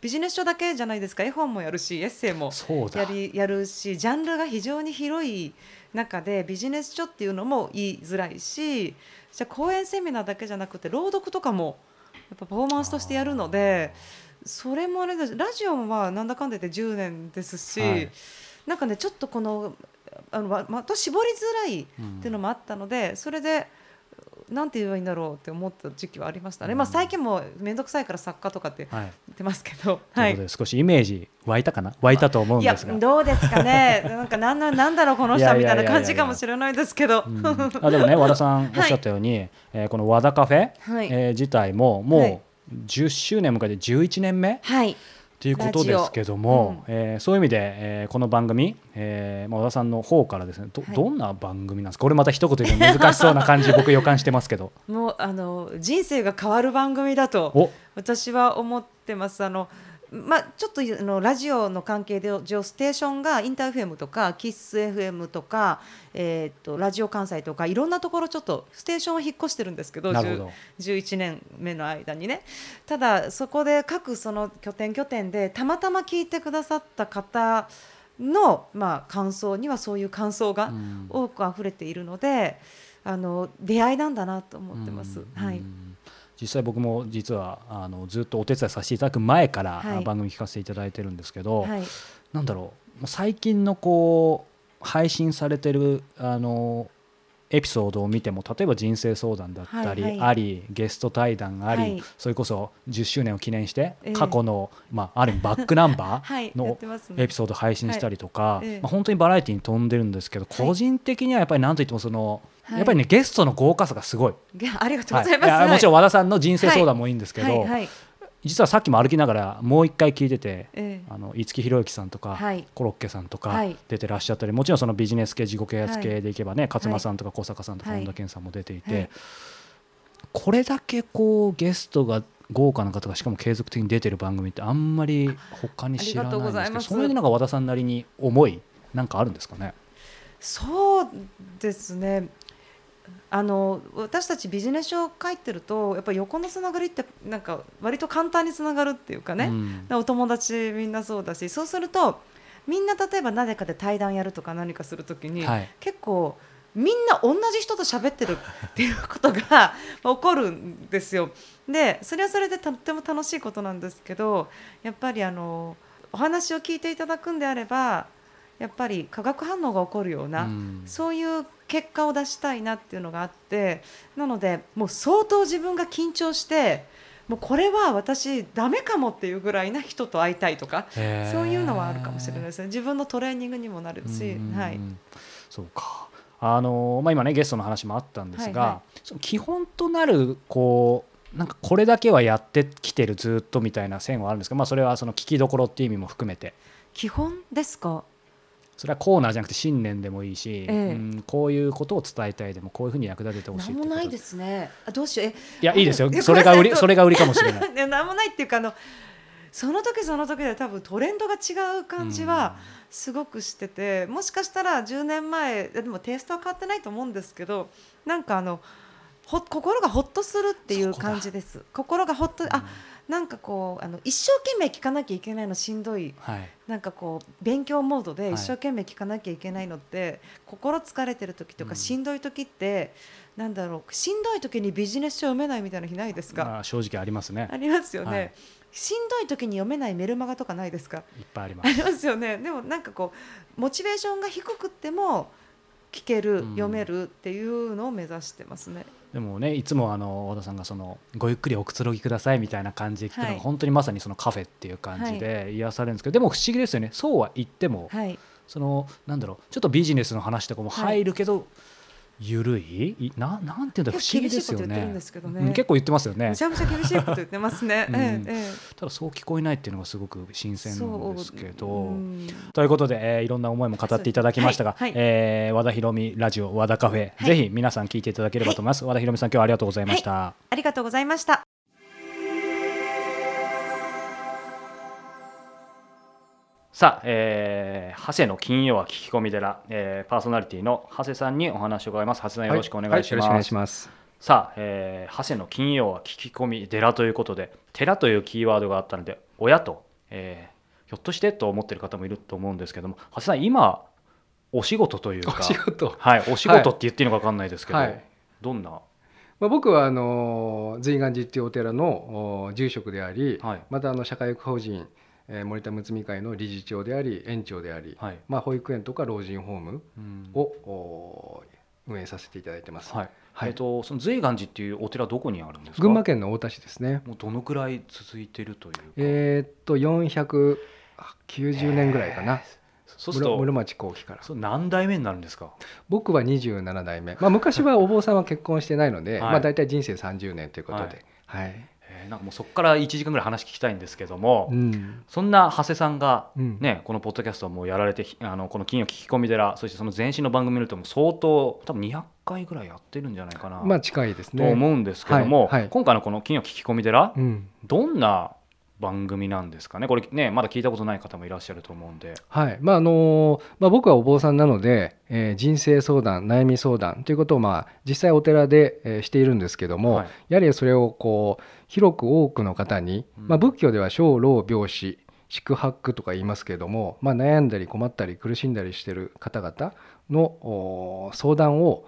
ビジネス書だけじゃないですか絵本もやるしエッセイもやりやるしジャンルが非常に広い中でビジネス書っていうのも言いづらいしじゃあ講演セミナーだけじゃなくて朗読とかもやっぱパフォーマンスとしてやるのでそれもあれだラジオはなんだかんだ言って10年ですし、はい、なんかねちょっとこのあのまた絞りづらいっていうのもあったので、それで。なんて言えばいいんだろうって思った時期はありましたね、うん、まあ、最近も面倒くさいから作家とかって言ってますけど、はい、少しイメージ湧いたかな？湧いたと思うんですが。どうですかね？なんかなんなんだろうこの人みたいな感じかもしれないですけど、あでもね和田さんおっしゃったように、はい、えー、この和田カフェ、はい、えー、自体ももう10周年迎えて11年目、はいということですけども、うん、えー、そういう意味で、えー、この番組、えーまあ、小田さんの方からですねどはい、どんな番組なんですか？これまた一言で難しそうな感じ僕予感してますけど。もうあの人生が変わる番組だと私は思ってます。あのまあ、ちょっとあのラジオの関係で上ステーションがインターフェムとかキッス FM とか、えー、とラジオ関西とかいろんなところちょっとステーションは引っ越してるんですけどど。11年目の間にね。ただそこで各その拠点拠点でたまたま聞いてくださった方の、まあ、感想にはそういう感想が多く溢れているので、あの出会いなんだなと思ってます。はい実際僕も実はあのずっとお手伝いさせていただく前から番組聞かせていただいてるんですけど、はい、なんだろう。最近のこう配信されてるあのエピソードを見ても例えば人生相談だったりあり、ゲスト対談あり、それこそ10周年を記念して過去の、まあ、ある意味バックナンバー のエピソード配信したりとか、まあ、本当にバラエティーに飛んでるんですけど、個人的にはやっぱり何といってもその、やっぱりねゲストの豪華さがすごい。ありがとうございます、もちろん和田さんの人生相談もいいんですけど、実はさっきも歩きながらもう一回聞いてて、えー、あの五木ひろゆきさんとか、はい、コロッケさんとか出てらっしゃったり、もちろんそのビジネス系自己啓発系でいけばね、はい、勝間さんとか小坂さんとか本田健さんも出ていて、はい、これだけこうゲストが豪華な方がしかも継続的に出てる番組ってあんまり他に知らないんですけどそういうなんか和田さんなりに思いなんかあるんですかね？そうですねあの私たちビジネス書を書いてるとやっぱり横のつながりってなんか割と簡単につながるっていうかね、うん、お友達みんなそうだしそうするとみんな例えば何かで対談やるとか何かするときに、はい、結構みんな同じ人と喋ってるっていうことが 起こるんですよ。でそれはそれでとっても楽しいことなんですけどやっぱりあのお話を聞いていただくんであればやっぱり化学反応が起こるような、うん、そういう結果を出したいなっていうのがあってなのでもう相当自分が緊張してもうこれは私ダメかもっていうぐらいな人と会いたいとかそういうのはあるかもしれないですね。自分のトレーニングにもなるし、はい、そうか。あのまあ、今ねゲストの話もあったんですが、はいはい、その基本となるこうなんかこれだけはやってきてるずっとみたいな線はあるんですか、まあ、それはその聞きどころっていう意味も含めて。基本ですか？それはコーナーじゃなくて信念でもいいし、ええ、うん、こういうことを伝えたいでもこういうふうに役立ててほしい何もないですね。あどうしよう。えいやいいですよ。それが売りそれが売りかもしれない。何もないっていうかあのその時その時で多分トレンドが違う感じはすごくしてて、もしかしたら10年前でもテイストは変わってないと思うんですけどなんかあのほ心がほっとするっていう感じです。心がほっと、あなんかこうあの一生懸命聞かなきゃいけないのしんどい、はい、なんかこう勉強モードで一生懸命聞かなきゃいけないのって、はい、心疲れてる時とかしんどい時って、うん、なんだろうしんどい時にビジネス書読めないみたいな日ないですか、まあ、正直ありますね。ありますよね、はい、しんどい時に読めないメルマガとかないですか？いっぱいあります。ありますよね。でもなんかこうモチベーションが低くっても聞ける、読めるっていうのを目指してますね。でもねいつもあの和田さんがそのごゆっくりおくつろぎくださいみたいな感じで聞くのが、はい、本当にまさにそのカフェっていう感じで癒されるんですけど、はい、でも不思議ですよね。そうは言っても、はい、そのなんだろうちょっとビジネスの話とかも入るけど、ゆるいななんていうんだ不思議ですよね、ね、結構言ってますよね。めちゃめちゃ厳しいこと言ってますね、うん。ええ、ただそう聞こえないっていうのがすごく新鮮なんですけど。ということで、えー、いろんな思いも語っていただきましたが、はい。はい、えー、和田博美ラジオ和田カフェ、はい、ぜひ皆さん聞いていただければと思います、和田博美さん今日はありがとうございました、ありがとうございましたさあ、えー、長谷の金曜は聞き込み寺、えー、パーソナリティの長谷さんにお話を伺います。長谷さんよろしくお願いします。はいはい、よろしくお願いします。さあ、えー、長谷の金曜は聞き込み寺ということで、寺というキーワードがあったので、親と、えー、ひょっとしてと思ってる方もいると思うんですけども、長谷さん今お仕事というか、お仕事、はい、お仕事って言っていいのか分かんないですけど、はい、どんな？まあ、僕はあの随願寺っていうお寺の住職であり、はい、またあの社会法人えー、森田睦美会の理事長であり園長であり、はい、まあ、保育園とか老人ホームを、うん、運営させていただいてます。はい。はい、えっと、その瑞岩寺っていうお寺どこにあるんですか？群馬県の太田市ですね。もうどのくらい続いてるというえー、っと、四百九十年ぐらいかな。そうすると室町後期から。何代目になるんですか？僕は二十七代目、まあ、昔はお坊さんは結婚してないので、はい、まあ、大体人生三十年ということで、はい、はいなんかもうそこから1時間ぐらい話聞きたいんですけども、うん、そんな長谷さんがね、うん、このポッドキャストをもうやられてあのこの金曜聞き込み寺そしてその前身の番組見るとも相当多分200回ぐらいやってるんじゃないかな、まあ、近いですね。と思うんですけども、はいはい、今回のこの金曜聞き込み寺、うん、どんな番組なんですかね。これねまだ聞いたことない方もいらっしゃると思うんで、はい。まああのまあ、僕はお坊さんなので、えー、人生相談悩み相談ということを、まあ、実際お寺で、えー、しているんですけども、はい、やはりそれをこう広く多くの方に、まあ、仏教では小老病死宿泊とか言いますけれども、まあ、悩んだり困ったり苦しんだりしている方々の相談を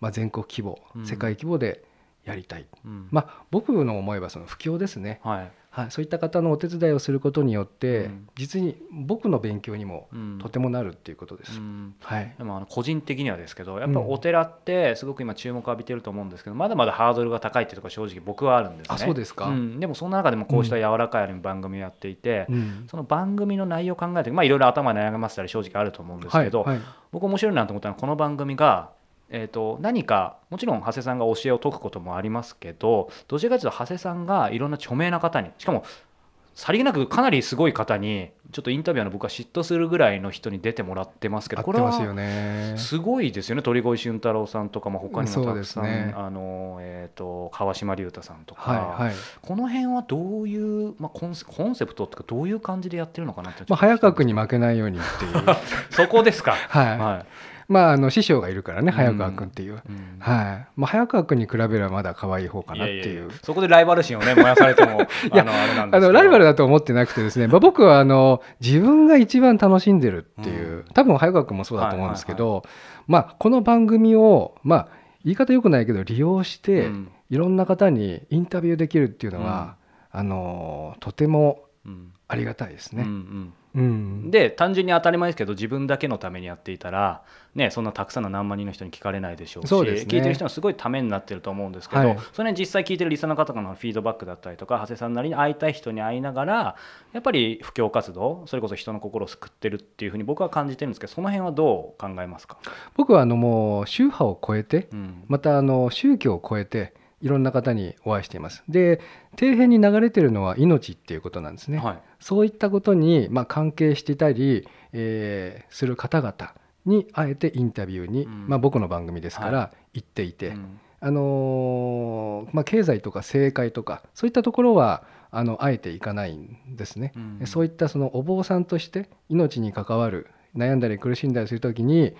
まあ、全国規模、世界規模でやりたい、うん、まあ、僕の思えばその布教ですね、はい。はい、そういった方のお手伝いをすることによって、うん、実に僕の勉強にもとてもなるっていうことです、うん、はい、でもあの個人的にはですけどやっぱお寺ってすごく今注目を浴びてると思うんですけどまだまだハードルが高いっていうところ正直僕はあるんですね。あそうですか、でもそんな中でもこうした柔らかい番組をやっていて、その番組の内容を考えてまあいろいろ頭悩ませたり正直あると思うんですけど、はいはい、僕面白いなと思ったのはこの番組がえーと、何かもちろん長谷さんが教えを解くこともありますけどどちらかというと長谷さんがいろんな著名な方にしかもさりげなくかなりすごい方にちょっとインタビューの僕は嫉妬するぐらいの人に出てもらってますけどこれはすごいですよね。鳥越俊太郎さんとかも他にもたくさん、ね、あのえーと、川島龍太さんとか、はいはい、この辺はどういう、まあ、コンセコンセプトっていうかどういう感じでやってるのかなってまあ、早川君に負けないようにっていう。そこですか。はい、はいまあ、あの師匠がいるからね、早川君っていう、はい。まあ、早川君に比べればまだ可愛い方かなっていう。そこでライバル心をね燃やされても いやあのライバルだと思ってなくてですね、まあ、僕はあの 自分が一番楽しんでるっていう、多分早川君もそうだと思うんですけど、まあ、この番組を、まあ、言い方よくないけど利用して、いろんな方にインタビューできるっていうのは、あのとてもありがたいですね。うんうん。うん、で単純に当たり前ですけど自分だけのためにやっていたら、ね、そんなたくさんの何万人の人に聞かれないでしょうし、ね、聞いてる人はすごいためになってると思うんですけど、はい、それ、ね、実際聞いてるリスナーの方からのフィードバックだったりとか長谷さんなりに会いたい人に会いながらやっぱり布教活動それこそ人の心を救ってるっていうふうに僕は感じてるんですけどその辺はどう考えますか？僕はあのもう宗派を超えて、うん、またあの宗教を超えていろんな方にお会いしています。で底辺に流れてるのは命っていうことなんですね。はい、そういったことに、まあ、関係していたり、えー、する方々にあえてインタビューに、うん、まあ、僕の番組ですから行っていて、あのー、まあ、経済とか政界とかそういったところはあのあえていかないんですね、うん、そういったそのお坊さんとして命に関わる悩んだり苦しんだりする時に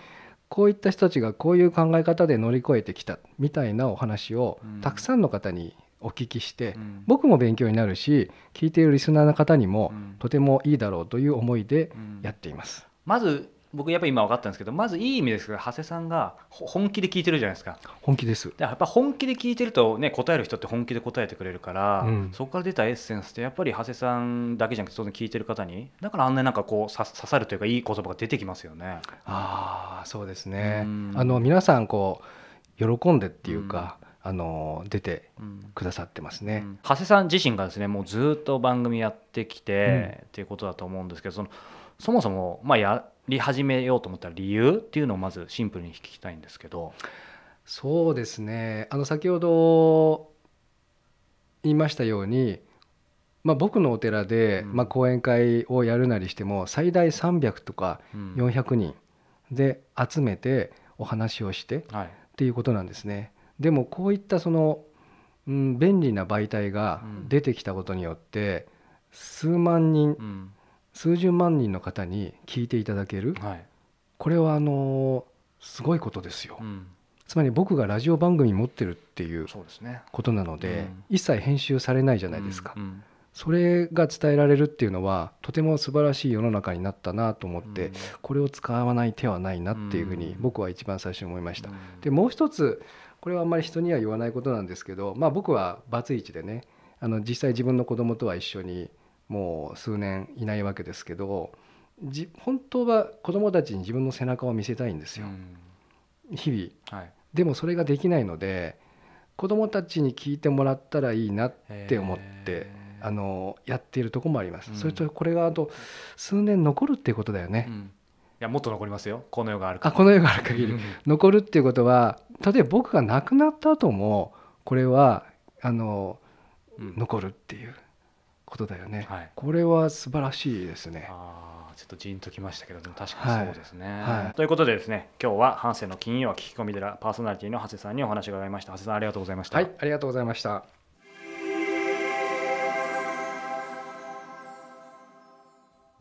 こういった人たちがこういう考え方で乗り越えてきたみたいなお話をたくさんの方にお聞きして、僕も勉強になるし聞いているリスナーの方にもとてもいいだろうという思いでやっています。まず僕やっぱ今分かったんですけどまずいい意味ですけど長谷さんが本気で聞いてるじゃないですか。本気です。やっぱ本気で聞いてるとね答える人って本気で答えてくれるから、うん、そこから出たエッセンスってやっぱり長谷さんだけじゃなくて当然聞いてる方にだからあんななんかこう刺さるというかいい言葉が出てきますよねああそうですねあの皆さんこう喜んでっていうか、あの出てくださってますね、うん、長谷さん自身がですねもうずっと番組やってきて、うん、っていうことだと思うんですけどそのそもそも、まあ、やり始めようと思った理由っていうのをまずシンプルに聞きたいんですけどそうですねあの先ほど言いましたように、まあ、僕のお寺で、まあ、講演会をやるなりしても最大300とか400人で集めてお話をしてっていうことなんですね。でもこういったその、うん、便利な媒体が出てきたことによって数万人、数十万人の方に聞いていただける、はい、これはあのすごいことですよ、うん、つまり僕がラジオ番組持ってるっていうことなので、ねうん、一切編集されないじゃないですか、うん。うん、それが伝えられるっていうのはとても素晴らしい世の中になったなと思って、これを使わない手はないなっていうふうに僕は一番最初に思いました、でもう一つこれはあんまり人には言わないことなんですけど、まあ、僕はバツイチでねあの実際自分の子供とは一緒にもう数年いないわけですけどじ本当は子どもたちに自分の背中を見せたいんですよ、うん、日々、はい、でもそれができないので子どもたちに聞いてもらったらいいなって思ってあのやっているとこもあります、うん、それとこれがあと数年残るっていうことだよね、うん、いやもっと残りますよ。この世があるあこの世がある限り。残るっていうことは例えば僕が亡くなった後もこれはあの、残るっていうことだよね、はい、これは素晴らしいですね。あ。ちょっとジーンときましたけども確かにそうですね、はい。はい、ということでですね今日は反省の金曜は聞き込み寺パーソナリティの長谷さんにお話を伺いました。長谷さんありがとうございました。はいありがとうございました。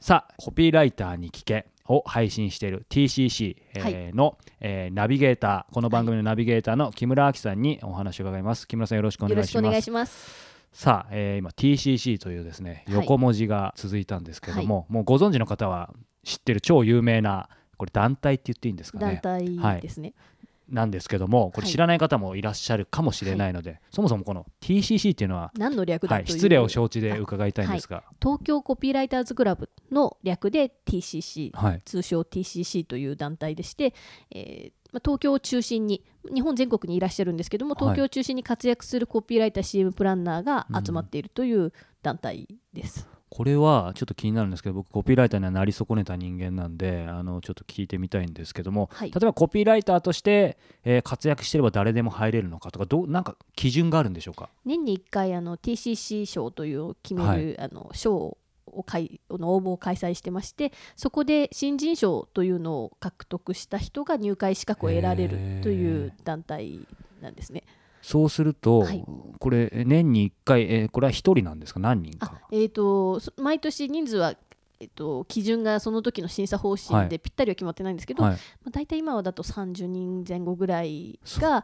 さあコピーライターに聞けを配信している TCC の、はい。えー、ナビゲーターこの番組のナビゲーターの木村明さんにお話を伺います。木村さんよろしくお願いします。さあ、えー、今 TCC というですね横文字が続いたんですけども、はい、もうご存知の方は知ってる超有名なこれ団体って言っていいんですかね。団体ですね、はい。なんですけどもこれ知らない方もいらっしゃるかもしれないので、はい、そもそもこの TCC っていうのは何の略だはい、失礼を承知で伺いたいんですが、はい、東京コピーライターズクラブの略で TCC、はい、通称 TCC という団体でして、えーまあ、東京を中心に日本全国にいらっしゃるんですけども東京を中心に活躍するコピーライター CM プランナーが集まっているという団体です。うんこれはちょっと気になるんですけど僕コピーライターにはなり損ねた人間なんであのちょっと聞いてみたいんですけども、はい、例えばコピーライターとして、えー、活躍してれば誰でも入れるのかとかどなんか基準があるんでしょうか？年に1回あの TCC 賞という決める、はい、あの賞をかいの応募を開催してましてそこで新人賞というのを獲得した人が入会資格を得られるという団体なんですね。そうすると、はい、これ年に1回、えー、これは1人なんですか？何人か、えーと、毎年人数は、えーと、基準がその時の審査方針でぴったりは決まってないんですけど、はい、まあ、大体今はだと30人前後ぐらいが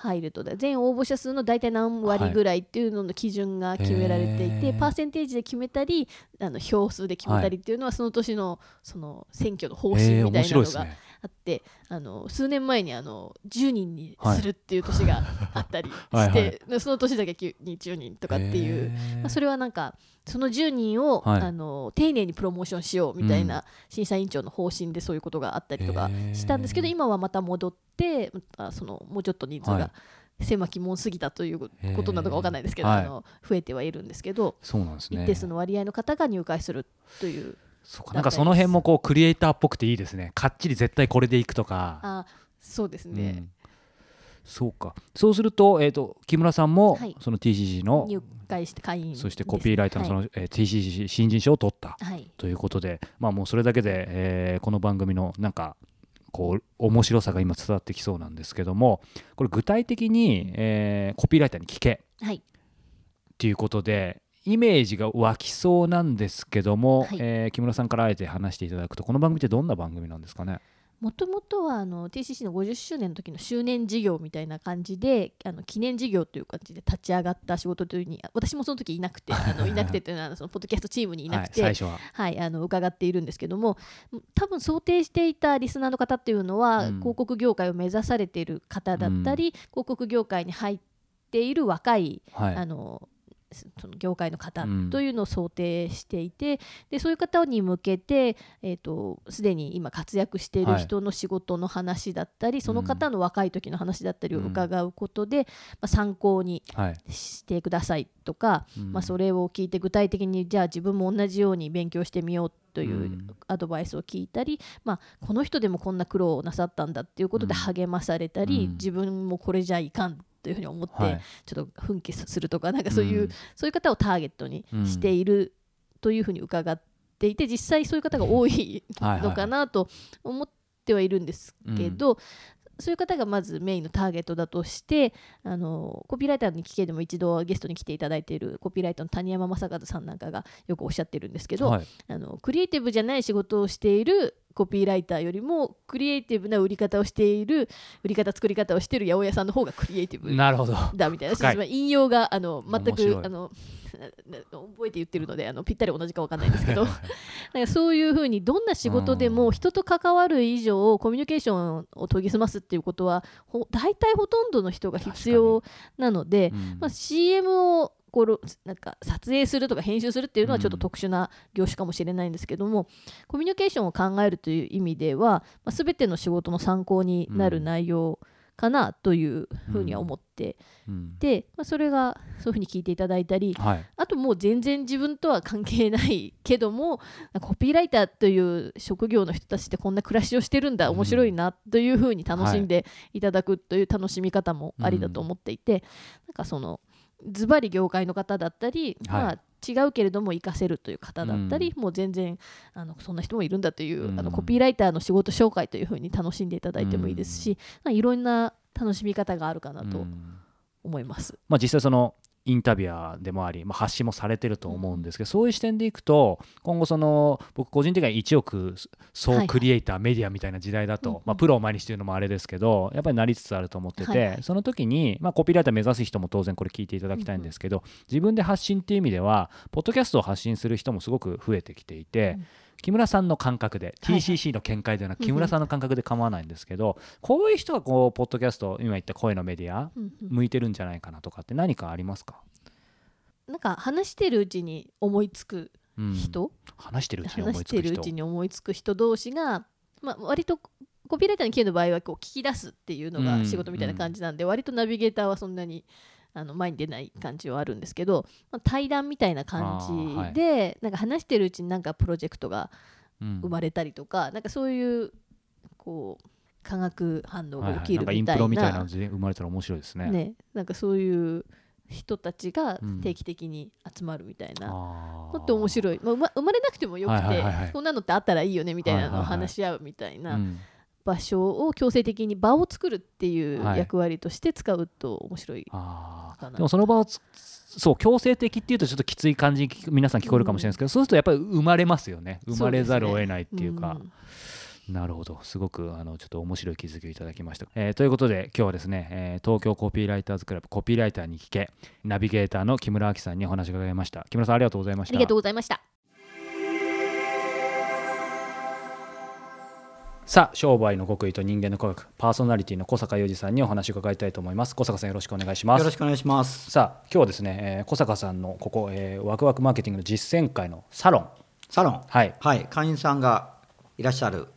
入ると全応募者数の大体何割ぐらいっていうのの基準が決められていて、はい、パーセンテージで決めたりあの票数で決めたりっていうのはその年のその選挙の方針みたいなのが。あってあの数年前にあの10人にするっていう年があったりし てはい。はい、その年だけに10人とかっていう、まあ、それはなんかその10人を、はい、あの丁寧にプロモーションしようみたいな審査委員長の方針でそういうことがあったりとかしたんですけど今はまた戻ってあそのもうちょっと人数が、狭き門すぎたということなのか分かんないですけど、あの増えてはいるんですけどそうなんです、ね、一定数の割合の方が入会するというそうか。なんかその辺もこうクリエイターっぽくていいですね。かっちり絶対これでいくとか。あそうですね、うん、そうか。そうすると,、えーと、木村さんも、その TCC の入会して会員そしてコピーライターのその、はい、えー、TCC 新人賞を取った、はい、ということで、まあ、もうそれだけで、えー、この番組のなんかこう面白さが今伝わってきそうなんですけどもこれ具体的に、えー、コピーライターに聞け、はい、っていうことでイメージが湧きそうなんですけども、はい、えー、木村さんからあえて話していただくとこの番組ってどんな番組なんですかね？もともとはあの TCC の50周年の時の周年事業みたいな感じであの記念事業という感じで立ち上がった仕事というに私もその時いなくて あのいなくてというのはそのポッドキャストチームにいなくて、はい、は。い、あの伺っているんですけども多分想定していたリスナーの方っていうのは、うん、広告業界を目指されている方だったり、うん、広告業界に入っている若い、はい、あのその業界の方というのを想定していて、うん、でそういう方に向けて、えーと、すでに今活躍している人の仕事の話だったり、はい、その方の若い時の話だったりを伺うことで、うん、まあ、参考にしてくださいとか、はい、まあ、それを聞いて具体的にじゃあ自分も同じように勉強してみようというアドバイスを聞いたり、まあ、この人でもこんな苦労をなさったんだっていうことで励まされたり、自分もこれじゃいかんというふうに思って、ちょっと奮起するとかなんかそういう、うん、そういう方をターゲットにしているというふうに伺っていて実際そういう方が多いのかなと思ってはいるんですけど、そういう方がまずメインのターゲットだとしてあのコピーライターに聞けでも一度ゲストに来ていただいているコピーライターの谷山正和さんなんかがよくおっしゃってるんですけど、はい、あのクリエイティブじゃない仕事をしているコピーライターよりもクリエイティブな売り方をしている売り方作り方をしている八百屋さんの方がクリエイティブだみたいな。引用があの全くあの覚えて言ってるのであのぴったり同じか分かんないんですけど。なんかそういうふうにどんな仕事でも人と関わる以上コミュニケーションを研ぎ澄ますっていうことは大体ほとんどの人が必要なので、うん、まあ、CM をこうなんか撮影するとか編集するっていうのはちょっと特殊な業種かもしれないんですけども、うん、コミュニケーションを考えるという意味では、まあ、全ての仕事の参考になる内容、うんかなというふうには思って、うん、で、まあ、それがそういうふうに聞いていただいたり、はい、あともう全然自分とは関係ないけどもコピーライターという職業の人たちってこんな暮らしをしてるんだ面白いなというふうに楽しんでいただくという楽しみ方もありだと思っていて、はい、なんかそのズバリ業界の方だったり、はい、まあ、違うけれども活かせるという方だったり、うん、もう全然あのそんな人もいるんだという、うん、あのコピーライターの仕事紹介というふうに楽しんでいただいてもいいですし、うん、いろんな楽しみ方があるかなと思います。まあ、実際そのインタビュアーでもあり、まあ、発信もされてると思うんですけど、そういう視点でいくと今後その僕個人的には1億総クリエイター、メディアみたいな時代だと、まあ、プロを前にしてるのもあれですけどやっぱりなりつつあると思ってて、その時に、まあ、コピーライター目指す人も当然これ聞いていただきたいんですけど、自分で発信っていう意味ではポッドキャストを発信する人もすごく増えてきていて。木村さんの感覚で TCC の見解ではなく木村さんの感覚で構わないんですけど、こういう人がこうポッドキャスト今言った声のメディア向いてるんじゃないかなとかって何かありますか？なんか話してるうちに思いつく人、うん、話してるうちに思いつく人。うちに思いつく人同士が、まあ、割とコピーライターの件の場合はこう聞き出すっていうのが仕事みたいな感じなんで、うん、割とナビゲーターはそんなにあの前に出ない感じはあるんですけど、まあ、対談みたいな感じで、はい、なんか話してるうちになんかプロジェクトが生まれたりとか、うん、なんかそういうこう化学反応が起きるみたいな、はいはい、インプロみたいなので生まれたら面白いですね。ねなんかそういう人たちが定期的に集まるみたいなのって面白い、まあ、生まれなくてもよくて、はいはいはい、こんなのってあったらいいよねみたいなのを話し合うみたいな場所を強制的に場を作るっていう役割として使うと面白いかな、でもその場をそう強制的っていうとちょっときつい感じに皆さん聞こえるかもしれないですけど、うん、そうするとやっぱり生まれますよね。生まれざるを得ないっていうか。なるほど。すごくあのちょっと面白い気づきをいただきました、えー、ということで今日はですね、えー、東京コピーライターズクラブコピーライターに聞けナビゲーターの木村明さんにお話を伺いました。木村さんありがとうございました。ありがとうございましたさあ商売の極意と人間の科学パーソナリティの小坂雄二さんにお話を伺いたいと思います。小坂さんよろしくお願いします。よろしくお願いします。さあ今日はですね、えー、小坂さんのここ、えー、ワクワクマーケティングの実践会のサロン。サロン。はい、はい、会員さんがいらっしゃる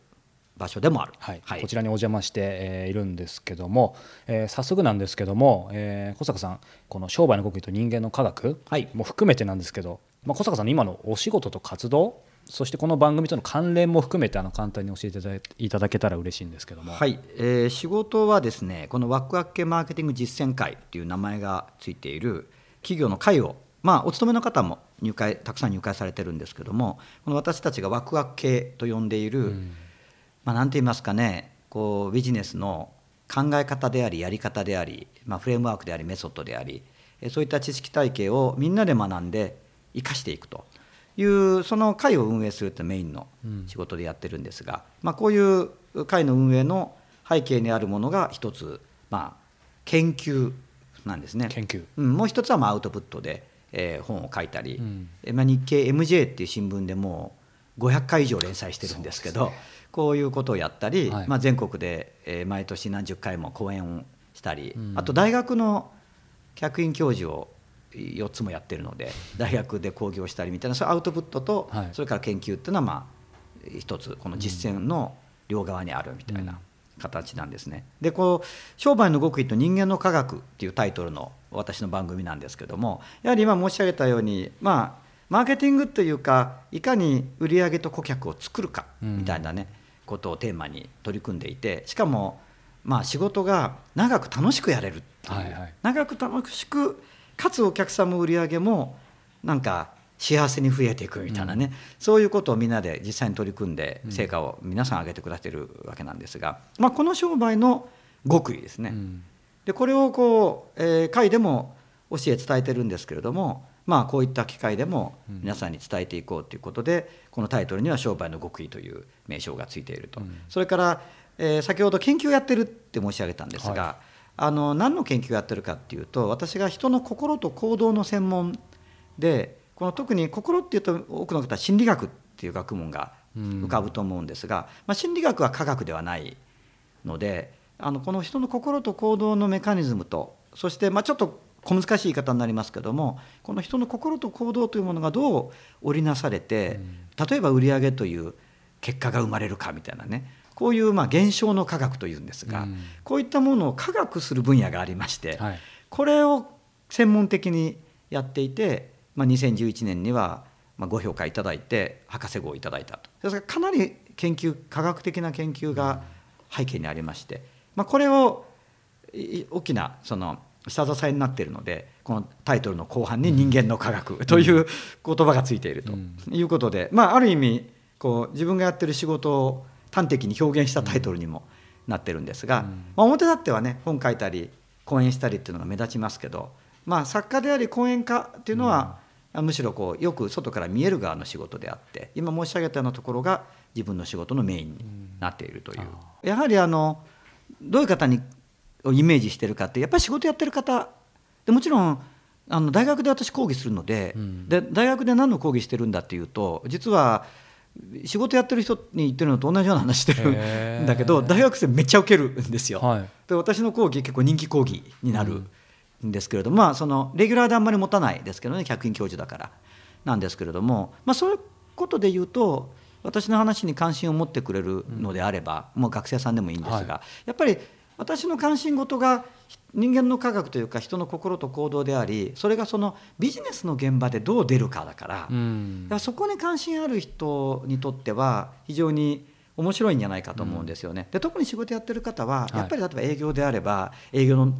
場所でもある、はい、はい、こちらにお邪魔して、えー、いるんですけども、えー、早速なんですけども、えー、小坂さんこの商売の極意と人間の科学も含めてなんですけど、まあ、小坂さんの今のお仕事と活動そしてこの番組との関連も含めてあの簡単に教えていただけたら嬉しいんですけども、はい。えー、仕事はですねこのワクワク系マーケティング実践会という名前がついている企業の会をまあ、お勤めの方も入会たくさん入会されてるんですけどもこの私たちがワクワク系と呼んでいる、うん。まあ、なんて言いますかねこうビジネスの考え方でありやり方であり、まあ、フレームワークでありメソッドでありそういった知識体系をみんなで学んで生かしていくというその会を運営するってメインの仕事でやってるんですが、うん、まあ、こういう会の運営の背景にあるものが一つ、まあ、研究なんですね。研究。うん、もう一つはまあアウトプットで、えー、本を書いたり、うん、まあ、日経 MJ っていう新聞でもう500回以上連載してるんですけど。こういうことをやったり、はい、まあ、全国で、えー、毎年何十回も講演をしたり、うん、あと大学の客員教授を4つもやってるので大学で講義をしたりみたいなそういうアウトプットと、はい、それから研究っていうのはまあ一つこの実践の両側にあるみたいな形なんですね。でこう「商売の極意と人間の科学」っていうタイトルの私の番組なんですけどもやはり今申し上げたようにまあマーケティングというかいかに売上と顧客を作るかみたいなね、うんことをテーマに取り組んでいてしかもまあ仕事が長く楽しくやれるっていう、長く楽しくかつお客さんも売り上げもなんか幸せに増えていくみたいなね、うん、そういうことをみんなで実際に取り組んで成果を皆さん上げてくださってるわけなんですが、まあ、この商売の極意ですね。うん、でこれをこう、えー、会でも教え伝えてるんですけれどもまあ、こういった機会でも皆さんに伝えていこうということで、このタイトルには「商売の極意」という名称がついていると、それから、えー、先ほど研究をやってるって申し上げたんですが、はい、あの何の研究をやってるかっていうと私が人の心と行動の専門でこの特に心っていうと多くの方は心理学っていう学問が浮かぶと思うんですが、まあ、心理学は科学ではないのであのこの人の心と行動のメカニズムとそしてまあちょっと小難しい言い方になりますけどもこの人の心と行動というものがどう織りなされて、例えば売上という結果が生まれるかみたいなねこういうまあ現象の科学というんですが、こういったものを科学する分野がありまして、これを専門的にやっていて、まあ、2011年にはまあご評価いただいて博士号をいただいたと。ですからかなり研究科学的な研究が背景にありまして、まあ、これを大きなその下支えになっているのでこのタイトルの後半に「人間の科学」という言葉がついているということで、まあ、ある意味こう自分がやってる仕事を端的に表現したタイトルにもなってるんですが、まあ、表立ってはね本書いたり講演したりっていうのが目立ちますけどまあ、作家であり講演家っていうのは、うん、むしろこうよく外から見える側の仕事であって今申し上げたようなところが自分の仕事のメインになっているという、うん、やはりあのどういう方にをイメージしてるかってやっぱり仕事やってる方でもちろんあの大学で私講義するのでうん、で大学で何の講義してるんだっていうと実は仕事やってる人に言ってるのと同じような話してるんだけど大学生めっちゃ受けるんですよ。はい、で私の講義結構人気講義になるんですけれども、うん、まあそのレギュラーであんまり持たないですけどね客員教授だから。なんですけれども、まあ、そういうことで言うと私の話に関心を持ってくれるのであれば、うん、もう学生さんでもいいんですが、はい、やっぱり私の関心事が人間の科学というか人の心と行動でありそれがそのビジネスの現場でどう出るかだから、うん、からそこに関心ある人にとっては非常に面白いんじゃないかと思うんですよね。で特に仕事やってる方はやっぱり例えば営業であれば営業の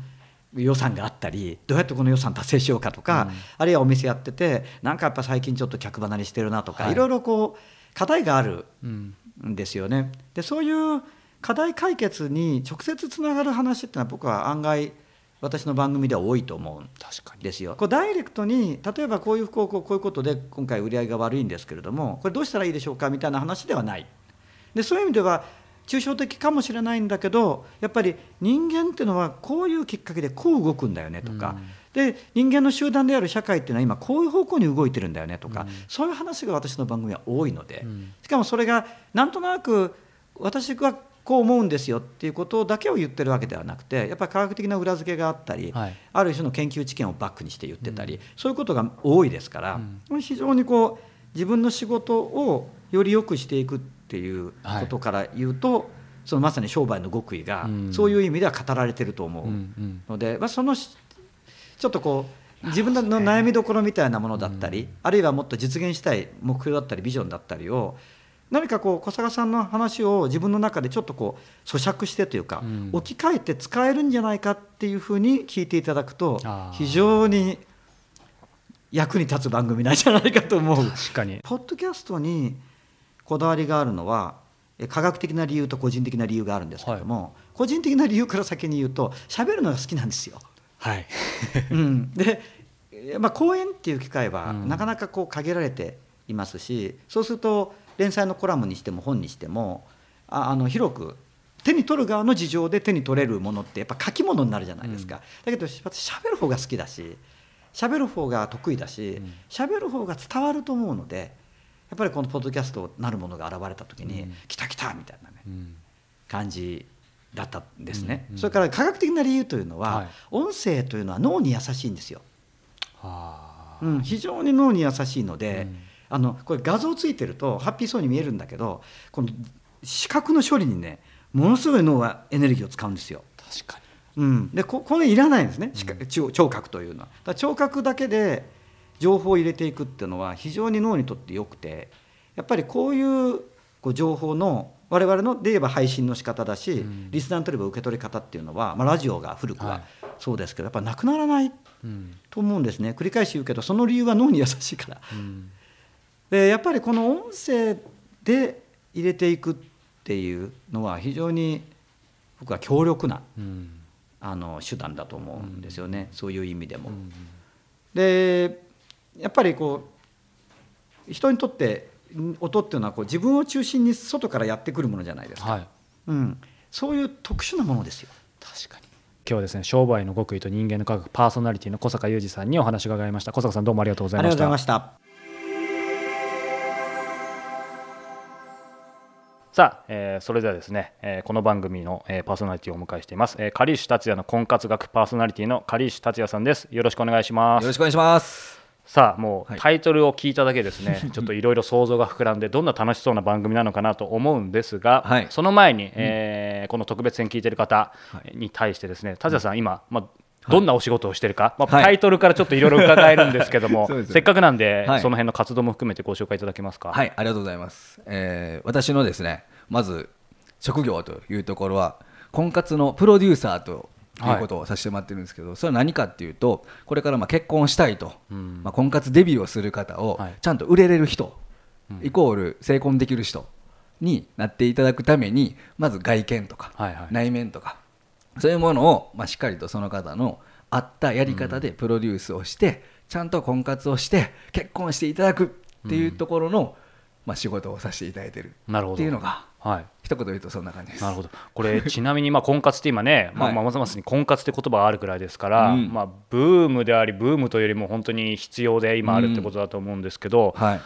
予算があったりどうやってこの予算達成しようかとか、うん、あるいはお店やっててなんかやっぱ最近ちょっと客離れしてるなとか、はい、いろいろこう課題があるんですよね。でそういう課題解決に直接つながる話っていうのは僕は案外私の番組では多いと思うんですよ。こうダイレクトに例えばこういうこうこういうことで今回売り上げが悪いんですけれどもこれどうしたらいいでしょうかみたいな話ではない。でそういう意味では抽象的かもしれないんだけどやっぱり人間っていうのはこういうきっかけでこう動くんだよねとか、うん、で人間の集団である社会っていうのは今こういう方向に動いてるんだよねとか、うん、そういう話が私の番組は多いので、うん、しかもそれがなんとなく私がこう思うんですよっていうことだけを言ってるわけではなくてやっぱり科学的な裏付けがあったり、はい、ある種の研究知見をバックにして言ってたり、うん、そういうことが多いですから、うん、非常にこう自分の仕事をより良くしていくっていうことから言うと、はい、そのまさに商売の極意がそういう意味では語られてると思うので、まあ、そのちょっとこう自分の悩みどころみたいなものだったり、あるいはもっと実現したい目標だったりビジョンだったりを何かこう小坂さんの話を自分の中でちょっとこう咀嚼してというか、うん、置き換えて使えるんじゃないかっていうふうに聞いていただくと非常に役に立つ番組なんじゃないかと思う。確かに。ポッドキャストにこだわりがあるのは科学的な理由と個人的な理由があるんですけども、はい、個人的な理由から先に言うと喋るのが好きなんですよ。はい、うん、で、まあ、講演っていう機会はなかなかこう限られていますしそうすると連載のコラムにしても本にしてもああの広く手に取る側の事情で手に取れるものってやっぱ書き物になるじゃないですか、うん、だけど私喋る方が好きだし喋る方が得意だし喋、うん、る方が伝わると思うのでやっぱりこのポッドキャストなるものが現れた時に、うん、来た来たみたいなね、うん、感じだったんですね、それから科学的な理由というのは、はい、音声というのは脳に優しいんですよ、うん、非常に脳に優しいので、あのこれ画像ついてるとハッピーそうに見えるんだけどこの視覚の処理にねものすごい脳はエネルギーを使うんですよ。確かに、うん、でここれいらないんですね、うん、聴覚というのは。だ聴覚だけで情報を入れていくっていうのは非常に脳にとってよくてやっぱりこういうこう情報の我々ので言えば配信の仕方だし、うん、リスナーにとれば受け取り方っていうのは、まあ、ラジオが古くはそうですけど、やっぱなくならないと思うんですね。繰り返し言うけどその理由は脳に優しいから。うんでやっぱりこの音声で入れていくっていうのは非常に僕は強力な、うん、あの手段だと思うんですよね、うん、そういう意味でも。うん、でやっぱりこう人にとって音っていうのはこう自分を中心に外からやってくるものじゃないですか、はい、うん、そういう特殊なものですよ。確かに。今日はですね商売の極意と人間の科学パーソナリティの小坂雄二さんにお話を伺いました。小坂さんどうもありがとうございました。ありがとうございましたさあ、えー、それではですね、えー、この番組の、えー、パーソナリティをお迎えしています、えー、カシ達也の婚活学パーソナリティのカリシ達也さんです。よろしくお願いします。よろしくお願いします。さあもうタイトルを聞いただけですね、はい、ちょっといろいろ想像が膨らんでどんな楽しそうな番組なのかなと思うんですが、はい、その前に、えー、この特別編聞いてる方に対してですね達也さん今、まあ、どんなお仕事をしてるか、まあ、タイトルからちょっといろいろ伺えるんですけども、せっかくなんで、その辺の活動も含めてご紹介いただけますか？はいありがとうございます、えー、私のですねまず職業というところは婚活のプロデューサーということをさせてもらってるんですけど、それは何かっていうとこれからまあ結婚したいと、まあ、婚活デビューをする方をちゃんと売れれる人、イコール成婚できる人になっていただくためにまず外見とか内面とかそういうものをまあしっかりとその方の合ったやり方でプロデュースをして、ちゃんと婚活をして結婚していただくっていうところの、まあ、仕事をさせていただいてるっていうのが、はい、一言言うとそんな感じです。なるほど。これちなみにまあ婚活って今ね、まあ、まさまさに婚活って言葉があるくらいですから、うん、まあ、ブームでありブームというよりも本当に必要で今あるってことだと思うんですけど、うん。はい、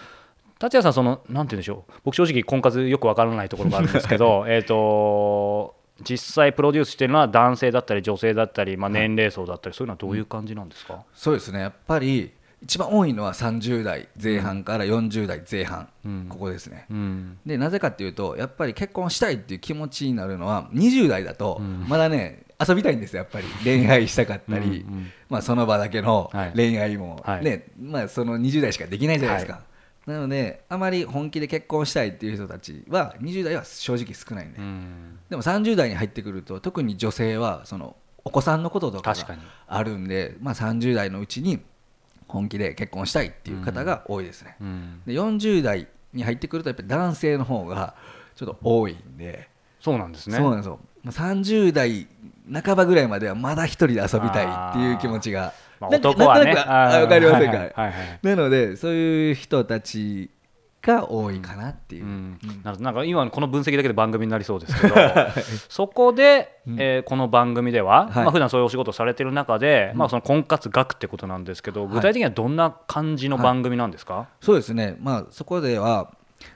達也さんそのなんて言うんでしょう。僕正直婚活よくわからないところがあるんですけど えと実際プロデュースしてるのは男性だったり女性だったり、まあ、年齢層だったり、そういうのはどういう感じなんですか、そうですね。やっぱり一番多いのは30代前半から40代前半、うん、ここですね、うん、でなぜかっていうとやっぱり結婚したいっていう気持ちになるのは20代だとまだね、遊びたいんですよやっぱり。恋愛したかったり、うんうん、まあ、その場だけの恋愛もね、はい、まあ、その20代しかできないじゃないですか、はい、なのであまり本気で結婚したいっていう人たちは20代は正直少ないん。で、でも30代に入ってくると特に女性はそのお子さんのこととかがあるんで、まあ、30代のうちに本気で結婚したいっていう方が多いですね、うん、で40代に入ってくるとやっぱり男性の方がちょっと多いんで。そうなんですね。そうなんですよ30代半ばぐらいまではまだ一人で遊びたいっていう気持ちが、まあ、男はね。分かりませんか、はいはいはい、なのでそういう人たちが多いかなっていう、うん、なんか今この分析だけで番組になりそうですけど。そこで、えー、この番組では、はい。まあ普段そういうお仕事をされてる中で、まあ、その婚活学ってことなんですけど具体的にはどんな感じの番組なんですか、はい、そうですね、まあ、そこでは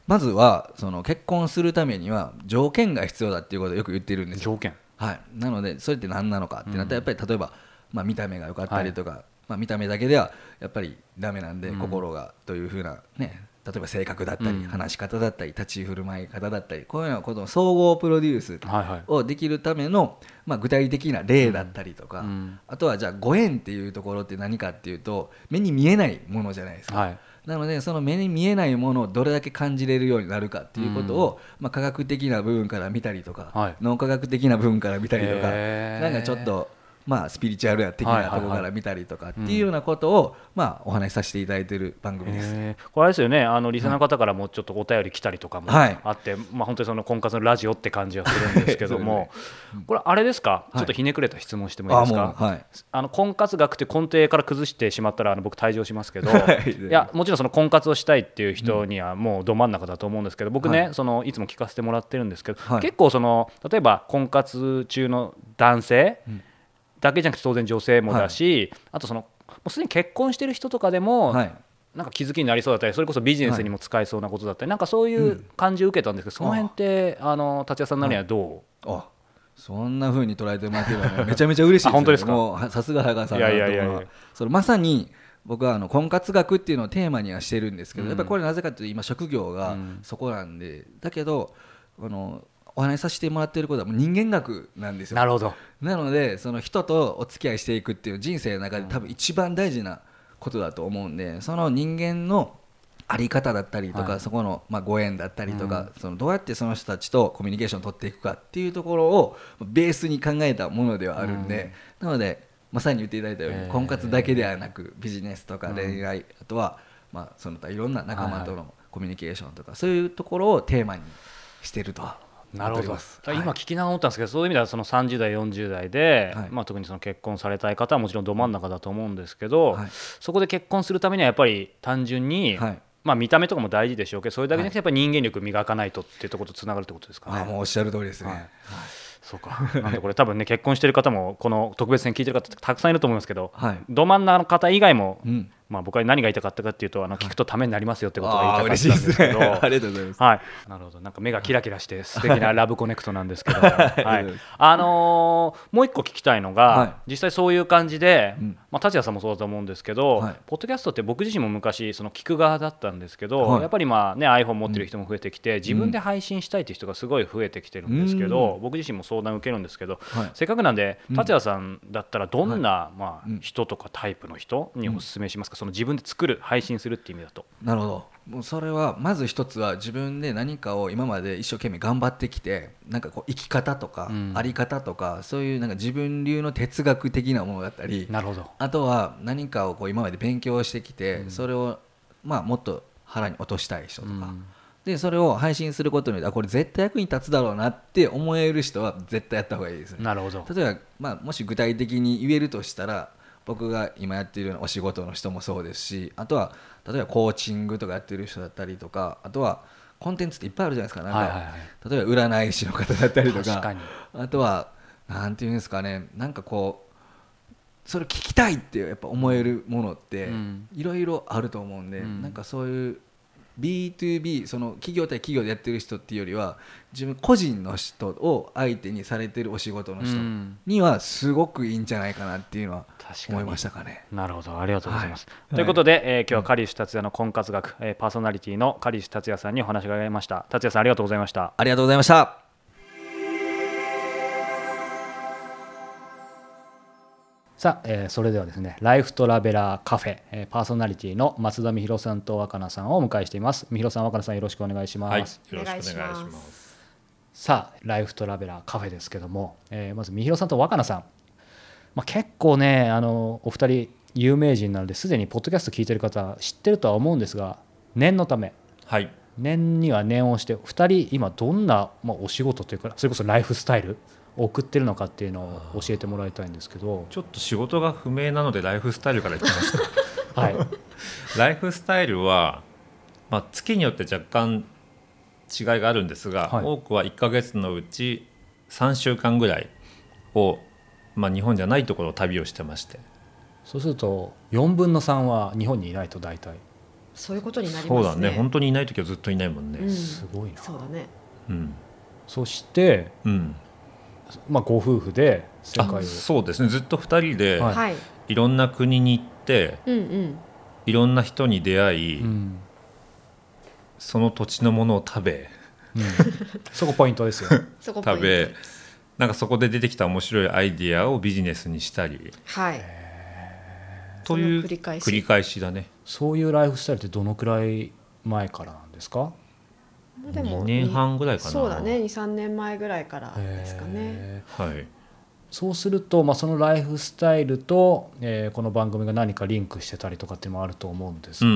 まずはその結婚するためには条件が必要だっていうことをよく言ってるんです条件。はい、なのでそれって何なのかってなったらやっぱり例えば、まあ、見た目が良かったりとか、はい、まあ、見た目だけではやっぱりダメなんで、心がというふうなね例えば性格だったり、話し方だったり立ち振る舞い方だったりこういうようなことの総合プロデュースをできるための、まあ、具体的な例だったりとか、あとはじゃあご縁っていうところって何かっていうと目に見えないものじゃないですか。はいなのでその目に見えないものをどれだけ感じれるようになるかっていうことを、まあ、科学的な部分から見たりとか、はい、脳科学的な部分から見たりとか、なんかちょっとまあ、スピリチュアルや的なところから見たりとかっていうようなことを、まあ、お話しさせていただいている番組です。これですよね。あのリスナーの方からもちょっとお便り来たりとかもあって、はい、まあ、本当にその婚活のラジオって感じはするんですけども、ね、これあれですか、ちょっとひねくれた質問してもいいですか、はい、あの婚活学って根底から崩してしまったらあの僕退場しますけど、い、やもちろんその婚活をしたいっていう人にはもうど真ん中だと思うんですけど僕ね、い、そのいつも聞かせてもらってるんですけど、結構その例えば婚活中の男性、うんだけじゃなくて当然女性もだし、はい、あとそのもうすでに結婚してる人とかでも、はい、なんか気づきになりそうだったりそれこそビジネスにも使えそうなことだったり、はい、なんかそういう感じを受けたんですけど、その辺ってあの達也さんなりにはどう、あそんなふうに捉えてもらってれば、ね、めちゃめちゃ嬉しいです本当ですか？もうさすが早川さんいやいやいやそれまさに僕はあの婚活学っていうのをテーマにはしてるんですけど、うん、やっぱりこれなぜかというと今職業がそこなんで、うん、だけどあのお話しさせてもらっていることはもう人間学なんですよ。なるほど。なのでその人とお付き合いしていくっていう人生の中で多分一番大事なことだと思うんでその人間のあり方だったりとか、はい、そこの、まあ、ご縁だったりとか、うん、そのどうやってその人たちとコミュニケーションを取っていくかっていうところをベースに考えたものではあるんで、うん、なのでまさに言っていただいたように、婚活だけではなくビジネスとか恋愛、うん、あとは、まあ、その他いろんな仲間とのコミュニケーションとか、そういうところをテーマにしてると。なるほど、今聞きながら思ったんですけど、そういう意味ではその30代40代で、はい、まあ、特にその結婚されたい方はもちろんど真ん中だと思うんですけど、はい、そこで結婚するためにはやっぱり単純に、はい、まあ、見た目とかも大事でしょうけどそれだけじゃなくてやっぱり人間力磨かないとっていうところとつながるってことですかね。あもうおっしゃる通りですね、そうか。なんでこれ多分ね結婚してる方もこの特別編聞いてる方たくさんいると思いますけど、ど真ん中の方以外も、うんまあ、僕は何が言いたかったかっていうとあの聞くとためになりますよってことが言いたかったんですけど、ね、ありがとうございます、はい、なるほど。なんか目がキラキラして素敵なラブコネクトなんですけど、はい。あのー、もう一個聞きたいのが、はい、実際そういう感じで、うん、まあ、達也さんもそうだと思うんですけど、はい、ポッドキャストって僕自身も昔その聞く側だったんですけど、はい、やっぱりまあ、ね、iPhone 持ってる人も増えてきて、うん、自分で配信したいっていう人がすごい増えてきてるんですけど、うん、僕自身も相談受けるんですけど、せっかくなんで達也さんだったらどんな、まあ、人とかタイプの人にお勧めしますか、その自分で作る配信するっていう意味だと。なるほど。もうそれはまず一つは自分で何かを今まで一生懸命頑張ってきてなんかこう生き方とか、あり方とかそういうなんか自分流の哲学的なものだったりなるほど。あとは何かをこう今まで勉強してきて、それをまあもっと腹に落としたい人とか、でそれを配信することによってこれ絶対役に立つだろうなって思える人は絶対やった方がいいです、なるほど。例えば、まあ、もし具体的に言えるとしたら僕が今やっているようなお仕事の人もそうですしあとは例えばコーチングとかやってる人だったりとかあとはコンテンツっていっぱいあるじゃないですか。なんか、はいはいはい、例えば占い師の方だったりとかあとはなんていうんですかね。なんかこうそれ聞きたいってやっぱ思えるものっていろいろあると思うんで、うん、なんかそういう B2B その企業対企業でやってる人っていうよりは自分個人の人を相手にされてるお仕事の人にはすごくいいんじゃないかなっていうのは思いましたかね。なるほどありがとうございます。はい、ということで、えー、今日はカリシュ達也の婚活学、えー、パーソナリティのカリシュ達也さんにお話が伺いました。達也さんありがとうございました。ありがとうございました。さあ、えー、それではですねライフトラベラーカフェ、えー、パーソナリティの松田美弘さんと若菜さんをお迎えしています美弘さん若菜さんよろしくお願いします、はい、よろしくお願いしますさあライフトラベラーカフェですけども、えー、まず美弘さんと若菜さん、まあ、結構ねあのお二人有名人なのですでにポッドキャスト聞いてる方知ってるとは思うんですが念のため、はい、念には念をして2人今どんな、まあ、お仕事というかそれこそライフスタイル送ってるのかっていうのを教えてもらいたいんですけど。ちょっと仕事が不明なのでライフスタイルからいきますか。はい。ライフスタイルは、まあ、月によって若干違いがあるんですが、はい、多くは1か月のうち3週間ぐらいを、まあ、日本じゃないところを旅をしてまして。そうすると4分の3は日本にいないと大体。そういうことになりますね。そうだね。本当にいない時はずっといないもんね、うん、すごいな。そうだね、うん、そして、うん、まあ、ご夫婦で世界を。そうですね。ずっと2人で、はい、いろんな国に行って、うんうん、いろんな人に出会い、うん、その土地のものを食べ、うん、そこポイントですよ。食べ。なんかそこで出てきた面白いアイディアをビジネスにしたり、はい、という繰り返し。だね。そういうライフスタイルってどのくらい前からなんですか？でも2年半ぐらいかな。そうだね。23年前ぐらいからですかね。はい。そうすると、まあ、そのライフスタイルと、えー、この番組が何かリンクしてたりとかっていうのもあると思うんですけど、う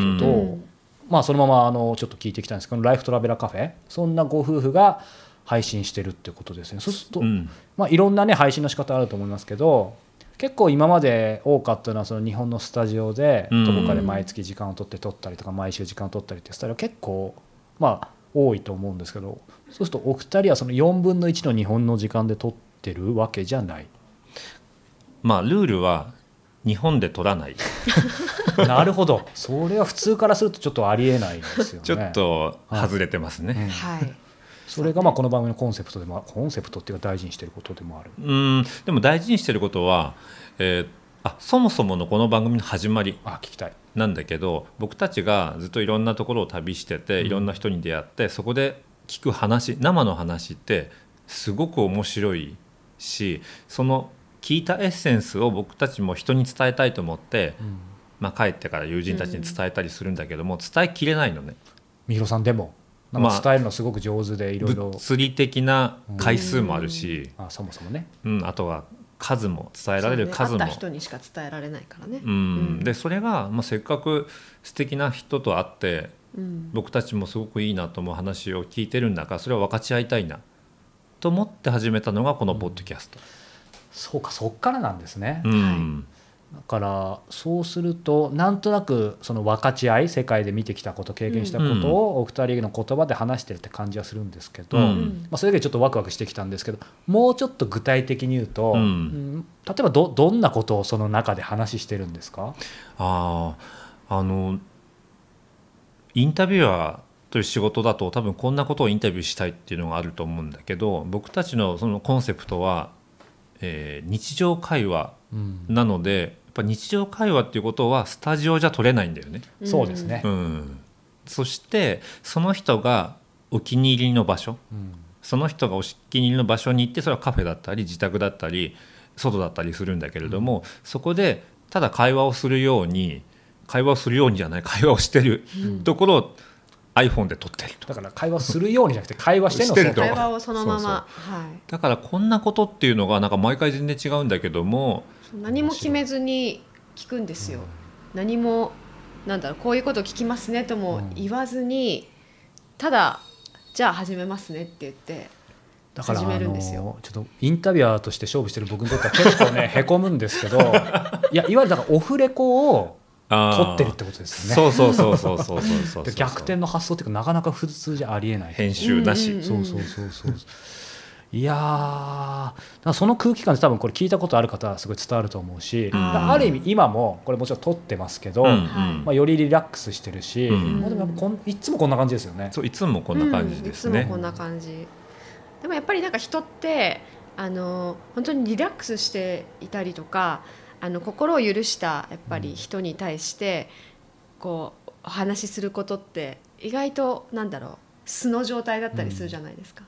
ん、まあ、そのままあのちょっと聞いていきたいんですけどライフトラベラーカフェそんなご夫婦が配信してるってことですね。そうすると、うん、まあ、いろんなね配信の仕方あると思いますけど結構今まで多かったのはその日本のスタジオでどこかで毎月時間を取って撮ったりとか毎週時間を取ったりってスタイルは結構まあ多いと思うんですけどそうするとお二人はその4分の1の日本の時間で撮ってるわけじゃない。まあルールは日本で撮らない。なるほど。それは普通からするとちょっとありえないですよね。ちょっと外れてますね、はい、それがまあこの番組のコンセプトでもコンセプトっていうか大事にしてることでもある。うん。でも大事にしてることは、えー、あそもそものこの番組の始まりあ聞きたい。なんだけど僕たちがずっといろんなところを旅してていろんな人に出会ってそこで聞く話生の話ってすごく面白いしその聞いたエッセンスを僕たちも人に伝えたいと思って、うん、まあ、帰ってから友人たちに伝えたりするんだけども、伝えきれないのね。三浦さんでもなんか伝えるのすごく上手でいろいろ物理的な回数もあるし、あそもそもね、うん、あとは数も伝えられる数も、ね、人にしか伝えられないからね。うん、でそれが、まあ、せっかく素敵な人と会って、うん、僕たちもすごくいいなと思う話を聞いてるんだからそれを分かち合いたいなと思って始めたのがこのポッドキャスト。うん、そうかそっからなんですね。うん、だからそうするとなんとなくその分かち合い世界で見てきたこと経験したことをお二人の言葉で話してるって感じはするんですけど、うん、まあ、それだけちょっとワクワクしてきたんですけどもうちょっと具体的に言うと、うん、例えばどどんなことをその中で話してるんですか？ああのインタビュアーという仕事だと多分こんなことをインタビューしたいっていうのがあると思うんだけど僕たちのそのコンセプトは、えー、日常会話なので、ぱ日常会話っていうことはスタジオじゃ取れないんだよね。そうですね、うん、そしてその人がお気に入りの場所、うん、その人がお気に入りの場所に行ってそれはカフェだったり自宅だったり外だったりするんだけれども、うん、そこでただ会話をするように会話をするようにじゃない会話をしてるところを iPhone で撮ってると。だから会話するようにじゃなくて会話しての会話をそのままだからこんなことっていうのがなんか毎回全然違うんだけども何も決めずに聞くんですよ、うん、何もなんだろうこういうこと聞きますねとも言わずに、ただじゃあ始めますねって言って始めるんですよ。ちょっとインタビュアーとして勝負してる僕にとっては結構ね へこむんですけどいやいわゆるだからオフレコを取ってるってことですよね。そうそうそうそうそうそう逆転の発想っていうかなかなか普通じゃありえない。編集なし。そうそうそうそう。いやその空気感って多分これ聞いたことある方はすごい伝わると思うし、うん、ある意味今もこれもちろん撮ってますけど、うんうん、まあ、よりリラックスしてるし、うん、まあ、でもこんいつもこんな感じですよね。そういつもこんな感じですね、いつもこんな感じ。でもやっぱりなんか人ってあの本当にリラックスしていたりとかあの心を許したやっぱり人に対してこうお話しすることって意外となんだろう素の状態だったりするじゃないですか。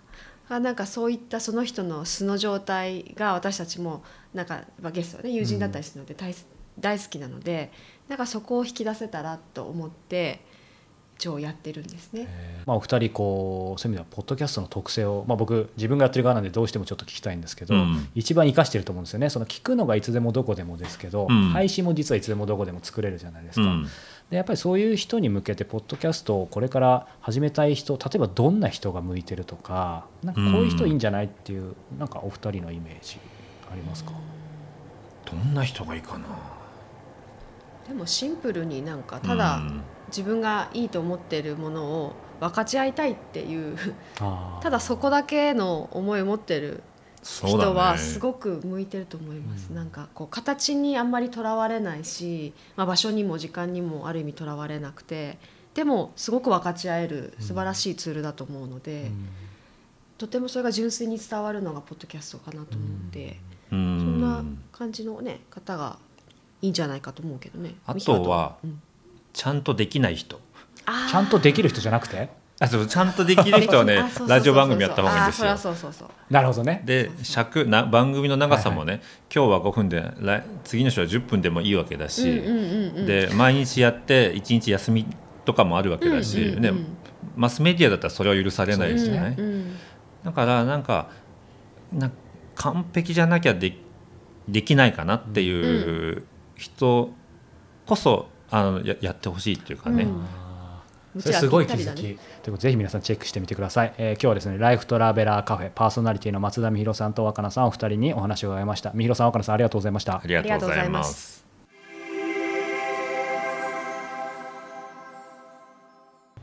うん、なんかそういったその人の素の状態が私たちもなんか、まあ、ゲストはね友人だったりするので大,、大好きなのでなんかそこを引き出せたらと思って一応やってるんですね。まあ、お二人こうそういう意味ではポッドキャストの特性を、まあ、僕自分がやってる側なんでどうしてもちょっと聞きたいんですけど、うん、一番生かしてると思うんですよね。その聞くのがいつでもどこでもですけど、うん、配信も実はいつでもどこでも作れるじゃないですか。うん、でやっぱりそういう人に向けてポッドキャストをこれから始めたい人例えばどんな人が向いてるとかなんかこういう人いいんじゃないっていう、なんかお二人のイメージありますか？どんな人がいいかな。でもシンプルになんかただ、自分がいいと思っているものを分かち合いたいっていうただそこだけの思いを持ってる人はすごく向いてると思います、ね、なんかこう形にあんまりとらわれないし、まあ、場所にも時間にもある意味とらわれなくてでもすごく分かち合える素晴らしいツールだと思うので、うん、とてもそれが純粋に伝わるのがポッドキャストかなと思って、うん、そんな感じの、ね、方がいいんじゃないかと思うけどね。あとは、うんちゃんとできない人。ちゃんとできる人じゃなくて？あそうちゃんとできる人はねラジオ番組やった方がいいんですよ。そうそうそうなるほどね。で尺な番組の長さもね、はいはい、今日は5分で来次の週は10分でもいいわけだし、で毎日やって1日休みとかもあるわけだし、ね、マスメディアだったらそれは許されないじゃない。だからなんかな完璧じゃなきゃでできないかなっていう人こそあのややってほしいっていうかね。うん、それすごい気づき、ということでぜひ皆さんチェックしてみてください、えー、今日はですねライフトラベラーカフェパーソナリティの松田美弘さんと若菜さんお二人にお話を伺いました。美弘さん若菜さんありがとうございましたありがとうございます。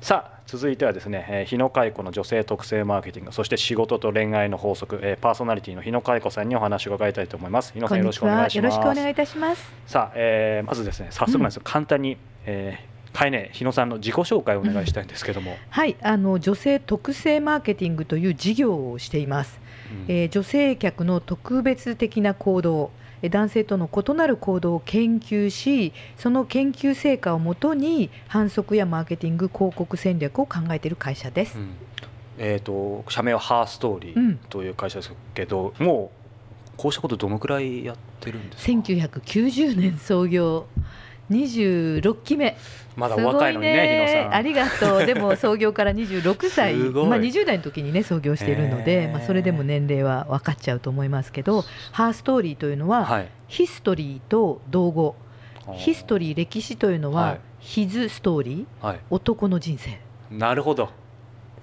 さあ続いてはですね、えー、日野海子の女性特性マーケティングそして仕事と恋愛の法則、えー、パーソナリティの日野海子さんにお話を伺いたいと思います。日野さんよろしくお願いします。よろしくお願いいたします。さあ、えー、まずですね早速なんですが、うん、簡単に、えー、かえね日野さんの自己紹介をお願いしたいんですけども、うん、はいあの女性特性マーケティングという事業をしています、うん、えー、女性客の特別的な行動男性との異なる行動を研究しその研究成果をもとに反則やマーケティング広告戦略を考えている会社です。うん、えーと、社名はハーストーリーという会社ですけど、うん、もうこうしたことどのくらいやってるんですか？1990年創業26期目まだお若いのにね、ね日野さん。ありがとう。でも創業から26歳、まあ20代の時にね創業しているので、まあそれでも年齢は分かっちゃうと思いますけど、ハーストーリーというのは、はい、ヒストリーと道語。ヒストリー歴史というのは、はい、ヒズストーリー、はい、男の人生。なるほど。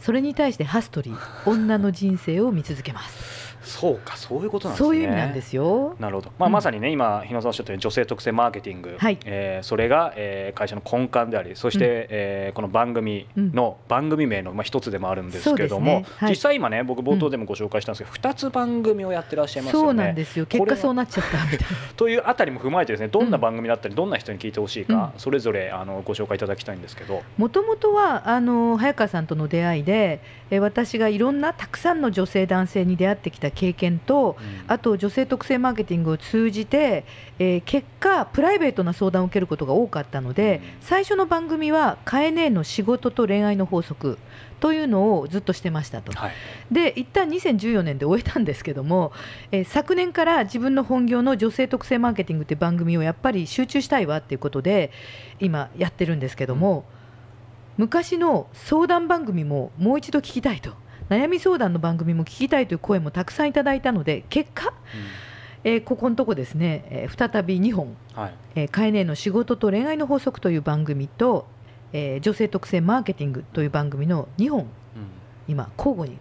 それに対してハストリー女の人生を見続けます。そうかそういうことなんですね。そういう意味なんですよ。なるほど、まあ、まさにね、うん、今日野さんおっしゃったように女性特性マーケティング、はい。えー、それが、えー、会社の根幹でありそして、うん、えー、この番組の、うん、番組名の、まあ、一つでもあるんですけども、実際今ね僕冒頭でもご紹介したんですけど、うん、2つ番組をやってらっしゃいますよね。そうなんですよ。結果そうなっちゃったみたいな。というあたりも踏まえてですねどんな番組だったり、どんな人に聞いてほしいか、それぞれあのご紹介いただきたいんですけど。もともとはあの早川さんとの出会いで、えー、私がいろんなたくさんの女性男性に出会ってきた経験とあと女性特性マーケティングを通じて、えー、結果プライベートな相談を受けることが多かったので、最初の番組は「カエネの仕事と恋愛の法則」というのをずっとしてましたと、はい、で一旦2014年で終えたんですけども、えー、昨年から自分の本業の女性特性マーケティングっていう番組をやっぱり集中したいわっていうことで今やってるんですけども、うん、昔の相談番組ももう一度聞きたいと。悩み相談の番組も聞きたいという声もたくさんいただいたので結果、うん、えー、ここのとこですね、えー、再び2本「はい。えー、カエネの仕事と恋愛の法則」という番組と、えー、女性特性マーケティングという番組の2本、うん、今交互に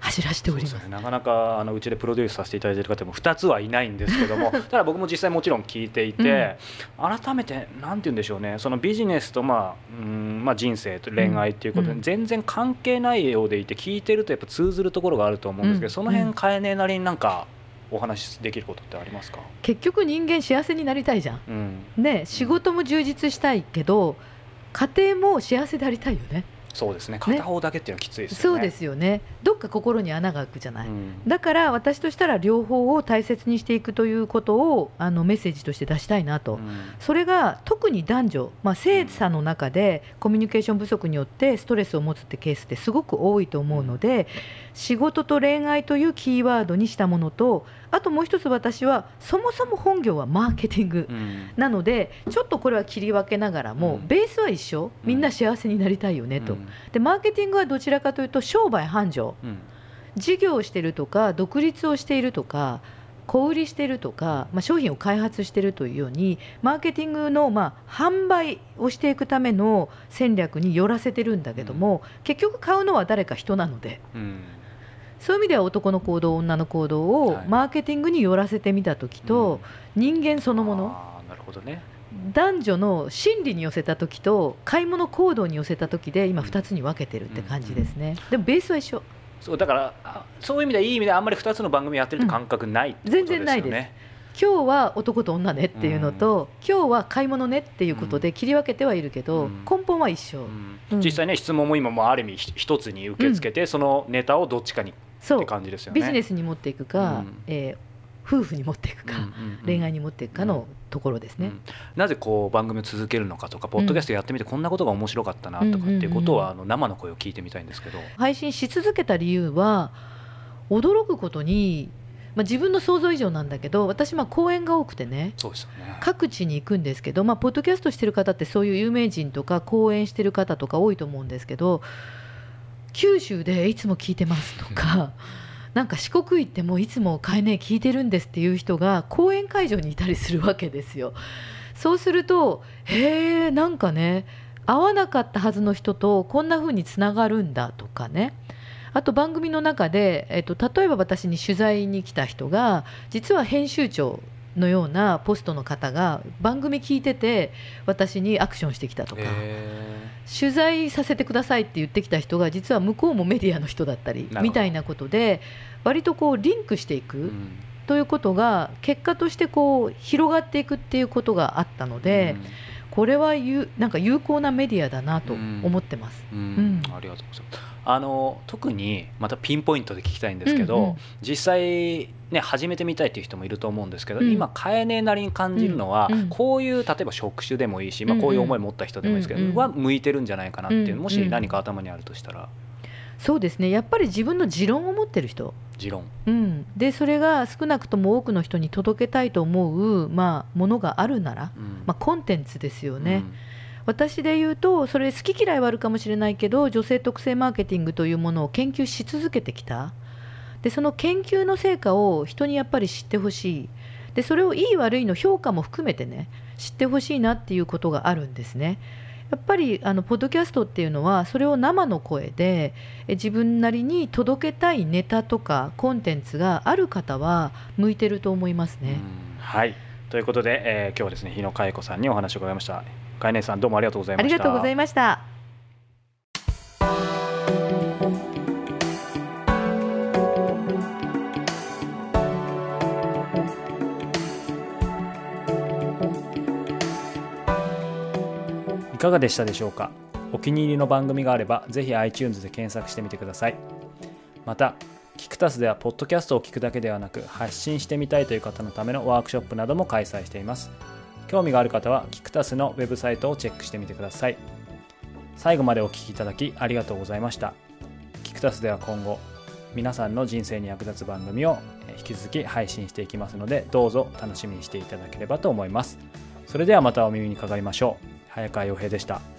走らせております、ね、なかなかあのうちでプロデュースさせていただいている方も2つはいないんですけども ただ僕も実際もちろん聞いていて、うん、改めて何て言うんでしょうね。そのビジネスと、まあうんまあ、人生と恋愛っていうことで全然関係ないようでいて聞いてるとやっぱ通ずるところがあると思うんですけど、その辺変えねえなりになんかお話しできることってありますか？結局人間幸せになりたいじゃん、うん、ね仕事も充実したいけど家庭も幸せでありたいよねそうですね。片方だけっていうのはきついですよね、そうですよね。どっか心に穴が開くじゃない、うん、だから私としたら両方を大切にしていくということをあのメッセージとして出したいなと、うん、それが特に男女、まあ、性差の中でコミュニケーション不足によってストレスを持つってケースってすごく多いと思うので、仕事と恋愛というキーワードにしたものとあともう一つ私はそもそも本業はマーケティング、うん、なのでちょっとこれは切り分けながらも、うん、ベースは一緒みんな幸せになりたいよねと、うん、でマーケティングはどちらかというと商売繁盛、事業をしているとか独立をしているとか小売りしてるとか、まあ、商品を開発しているというようにマーケティングのまあ販売をしていくための戦略によらせてるんだけども、結局買うのは誰か人なので、そういう意味では男の行動女の行動をマーケティングによらせてみた時と、人間そのもの、なるほどね。男女の心理に寄せた時と買い物行動に寄せた時で今2つに分けてるって感じですね、でもベースは一緒。そうだからそういう意味ではいい意味であんまり2つの番組やってるって感覚ない、うん、全然ないです。今日は男と女ねっていうのと、うん、今日は買い物ねっていうことで切り分けてはいるけど、うん、根本は一緒、実際ね質問も今もある意味一つに受け付けて、そのネタをどっちかにって感じですよね。ビジネスに持っていくか、うん、えー夫婦に持っていくか、恋愛に持っていくかのところですね、うん、なぜこう番組を続けるのかとかポッドキャストやってみてこんなことが面白かったなとかっていうことは、あの生の声を聞いてみたいんですけど。配信し続けた理由は驚くことにまあ、自分の想像以上なんだけど私まあ講演が多くてね、ね、各地に行くんですけど、まあ、ポッドキャストしてる方ってそういう有名人とか講演してる方とか多いと思うんですけど九州でいつも聞いてますとかなんか四国行ってもいつも「買えねえ聞いてるんです」っていう人が講演会場にいたりするわけですよ。そうするとへえんかね会わなかったはずの人とこんな風につながるんだとかねあと番組の中で、えっと、例えば私に取材に来た人が実は編集長のようなポストの方が番組聞いてて私にアクションしてきたとか取材させてくださいって言ってきた人が実は向こうもメディアの人だったりみたいなことで割とこうリンクしていく。ということが結果としてこう広がっていくっていうことがあったので、これはゆなんか有効なメディアだなと思ってます。うん、ありがとうございます。あの特にまたピンポイントで聞きたいんですけど、うんうん、実際ね始めてみたいっていう人もいると思うんですけど、うん、今変えねえなりに感じるのは、うん、こういう例えば職種でもいいし、まあ、こういう思い持った人でもいいですけど、うんうん、は向いてるんじゃないかなっていうもし何か頭にあるとしたら。そうですね。やっぱり自分の持論を持ってる人持論、うん、でそれが少なくとも多くの人に届けたいと思う、まあ、ものがあるなら、まあ、コンテンツですよね。私で言うとそれ好き嫌いはあるかもしれないけど女性特性マーケティングというものを研究し続けてきた。でその研究の成果を人にやっぱり知ってほしい。でそれをいい悪いの評価も含めてね知ってほしいなっていうことがあるんですね。やっぱりあのポッドキャストっていうのはそれを生の声で自分なりに届けたいネタとかコンテンツがある方は向いてると思いますね。はいということで、えー、今日はですね日野佳恵子さんにお話を伺いました。かえねさんどうもありがとうございましたありがとうございましたいかがでしたでしょうか？お気に入りの番組があればぜひ iTunes で検索してみてください。またキクタスではポッドキャストを聞くだけではなく発信してみたいという方のためのワークショップなども開催しています。興味がある方はキクタスのウェブサイトをチェックしてみてください。最後までお聴きいただきありがとうございました。キクタスでは今後皆さんの人生に役立つ番組を引き続き配信していきますのでどうぞ楽しみにしていただければと思います。それではまたお耳にかかりましょう。早川洋平でした。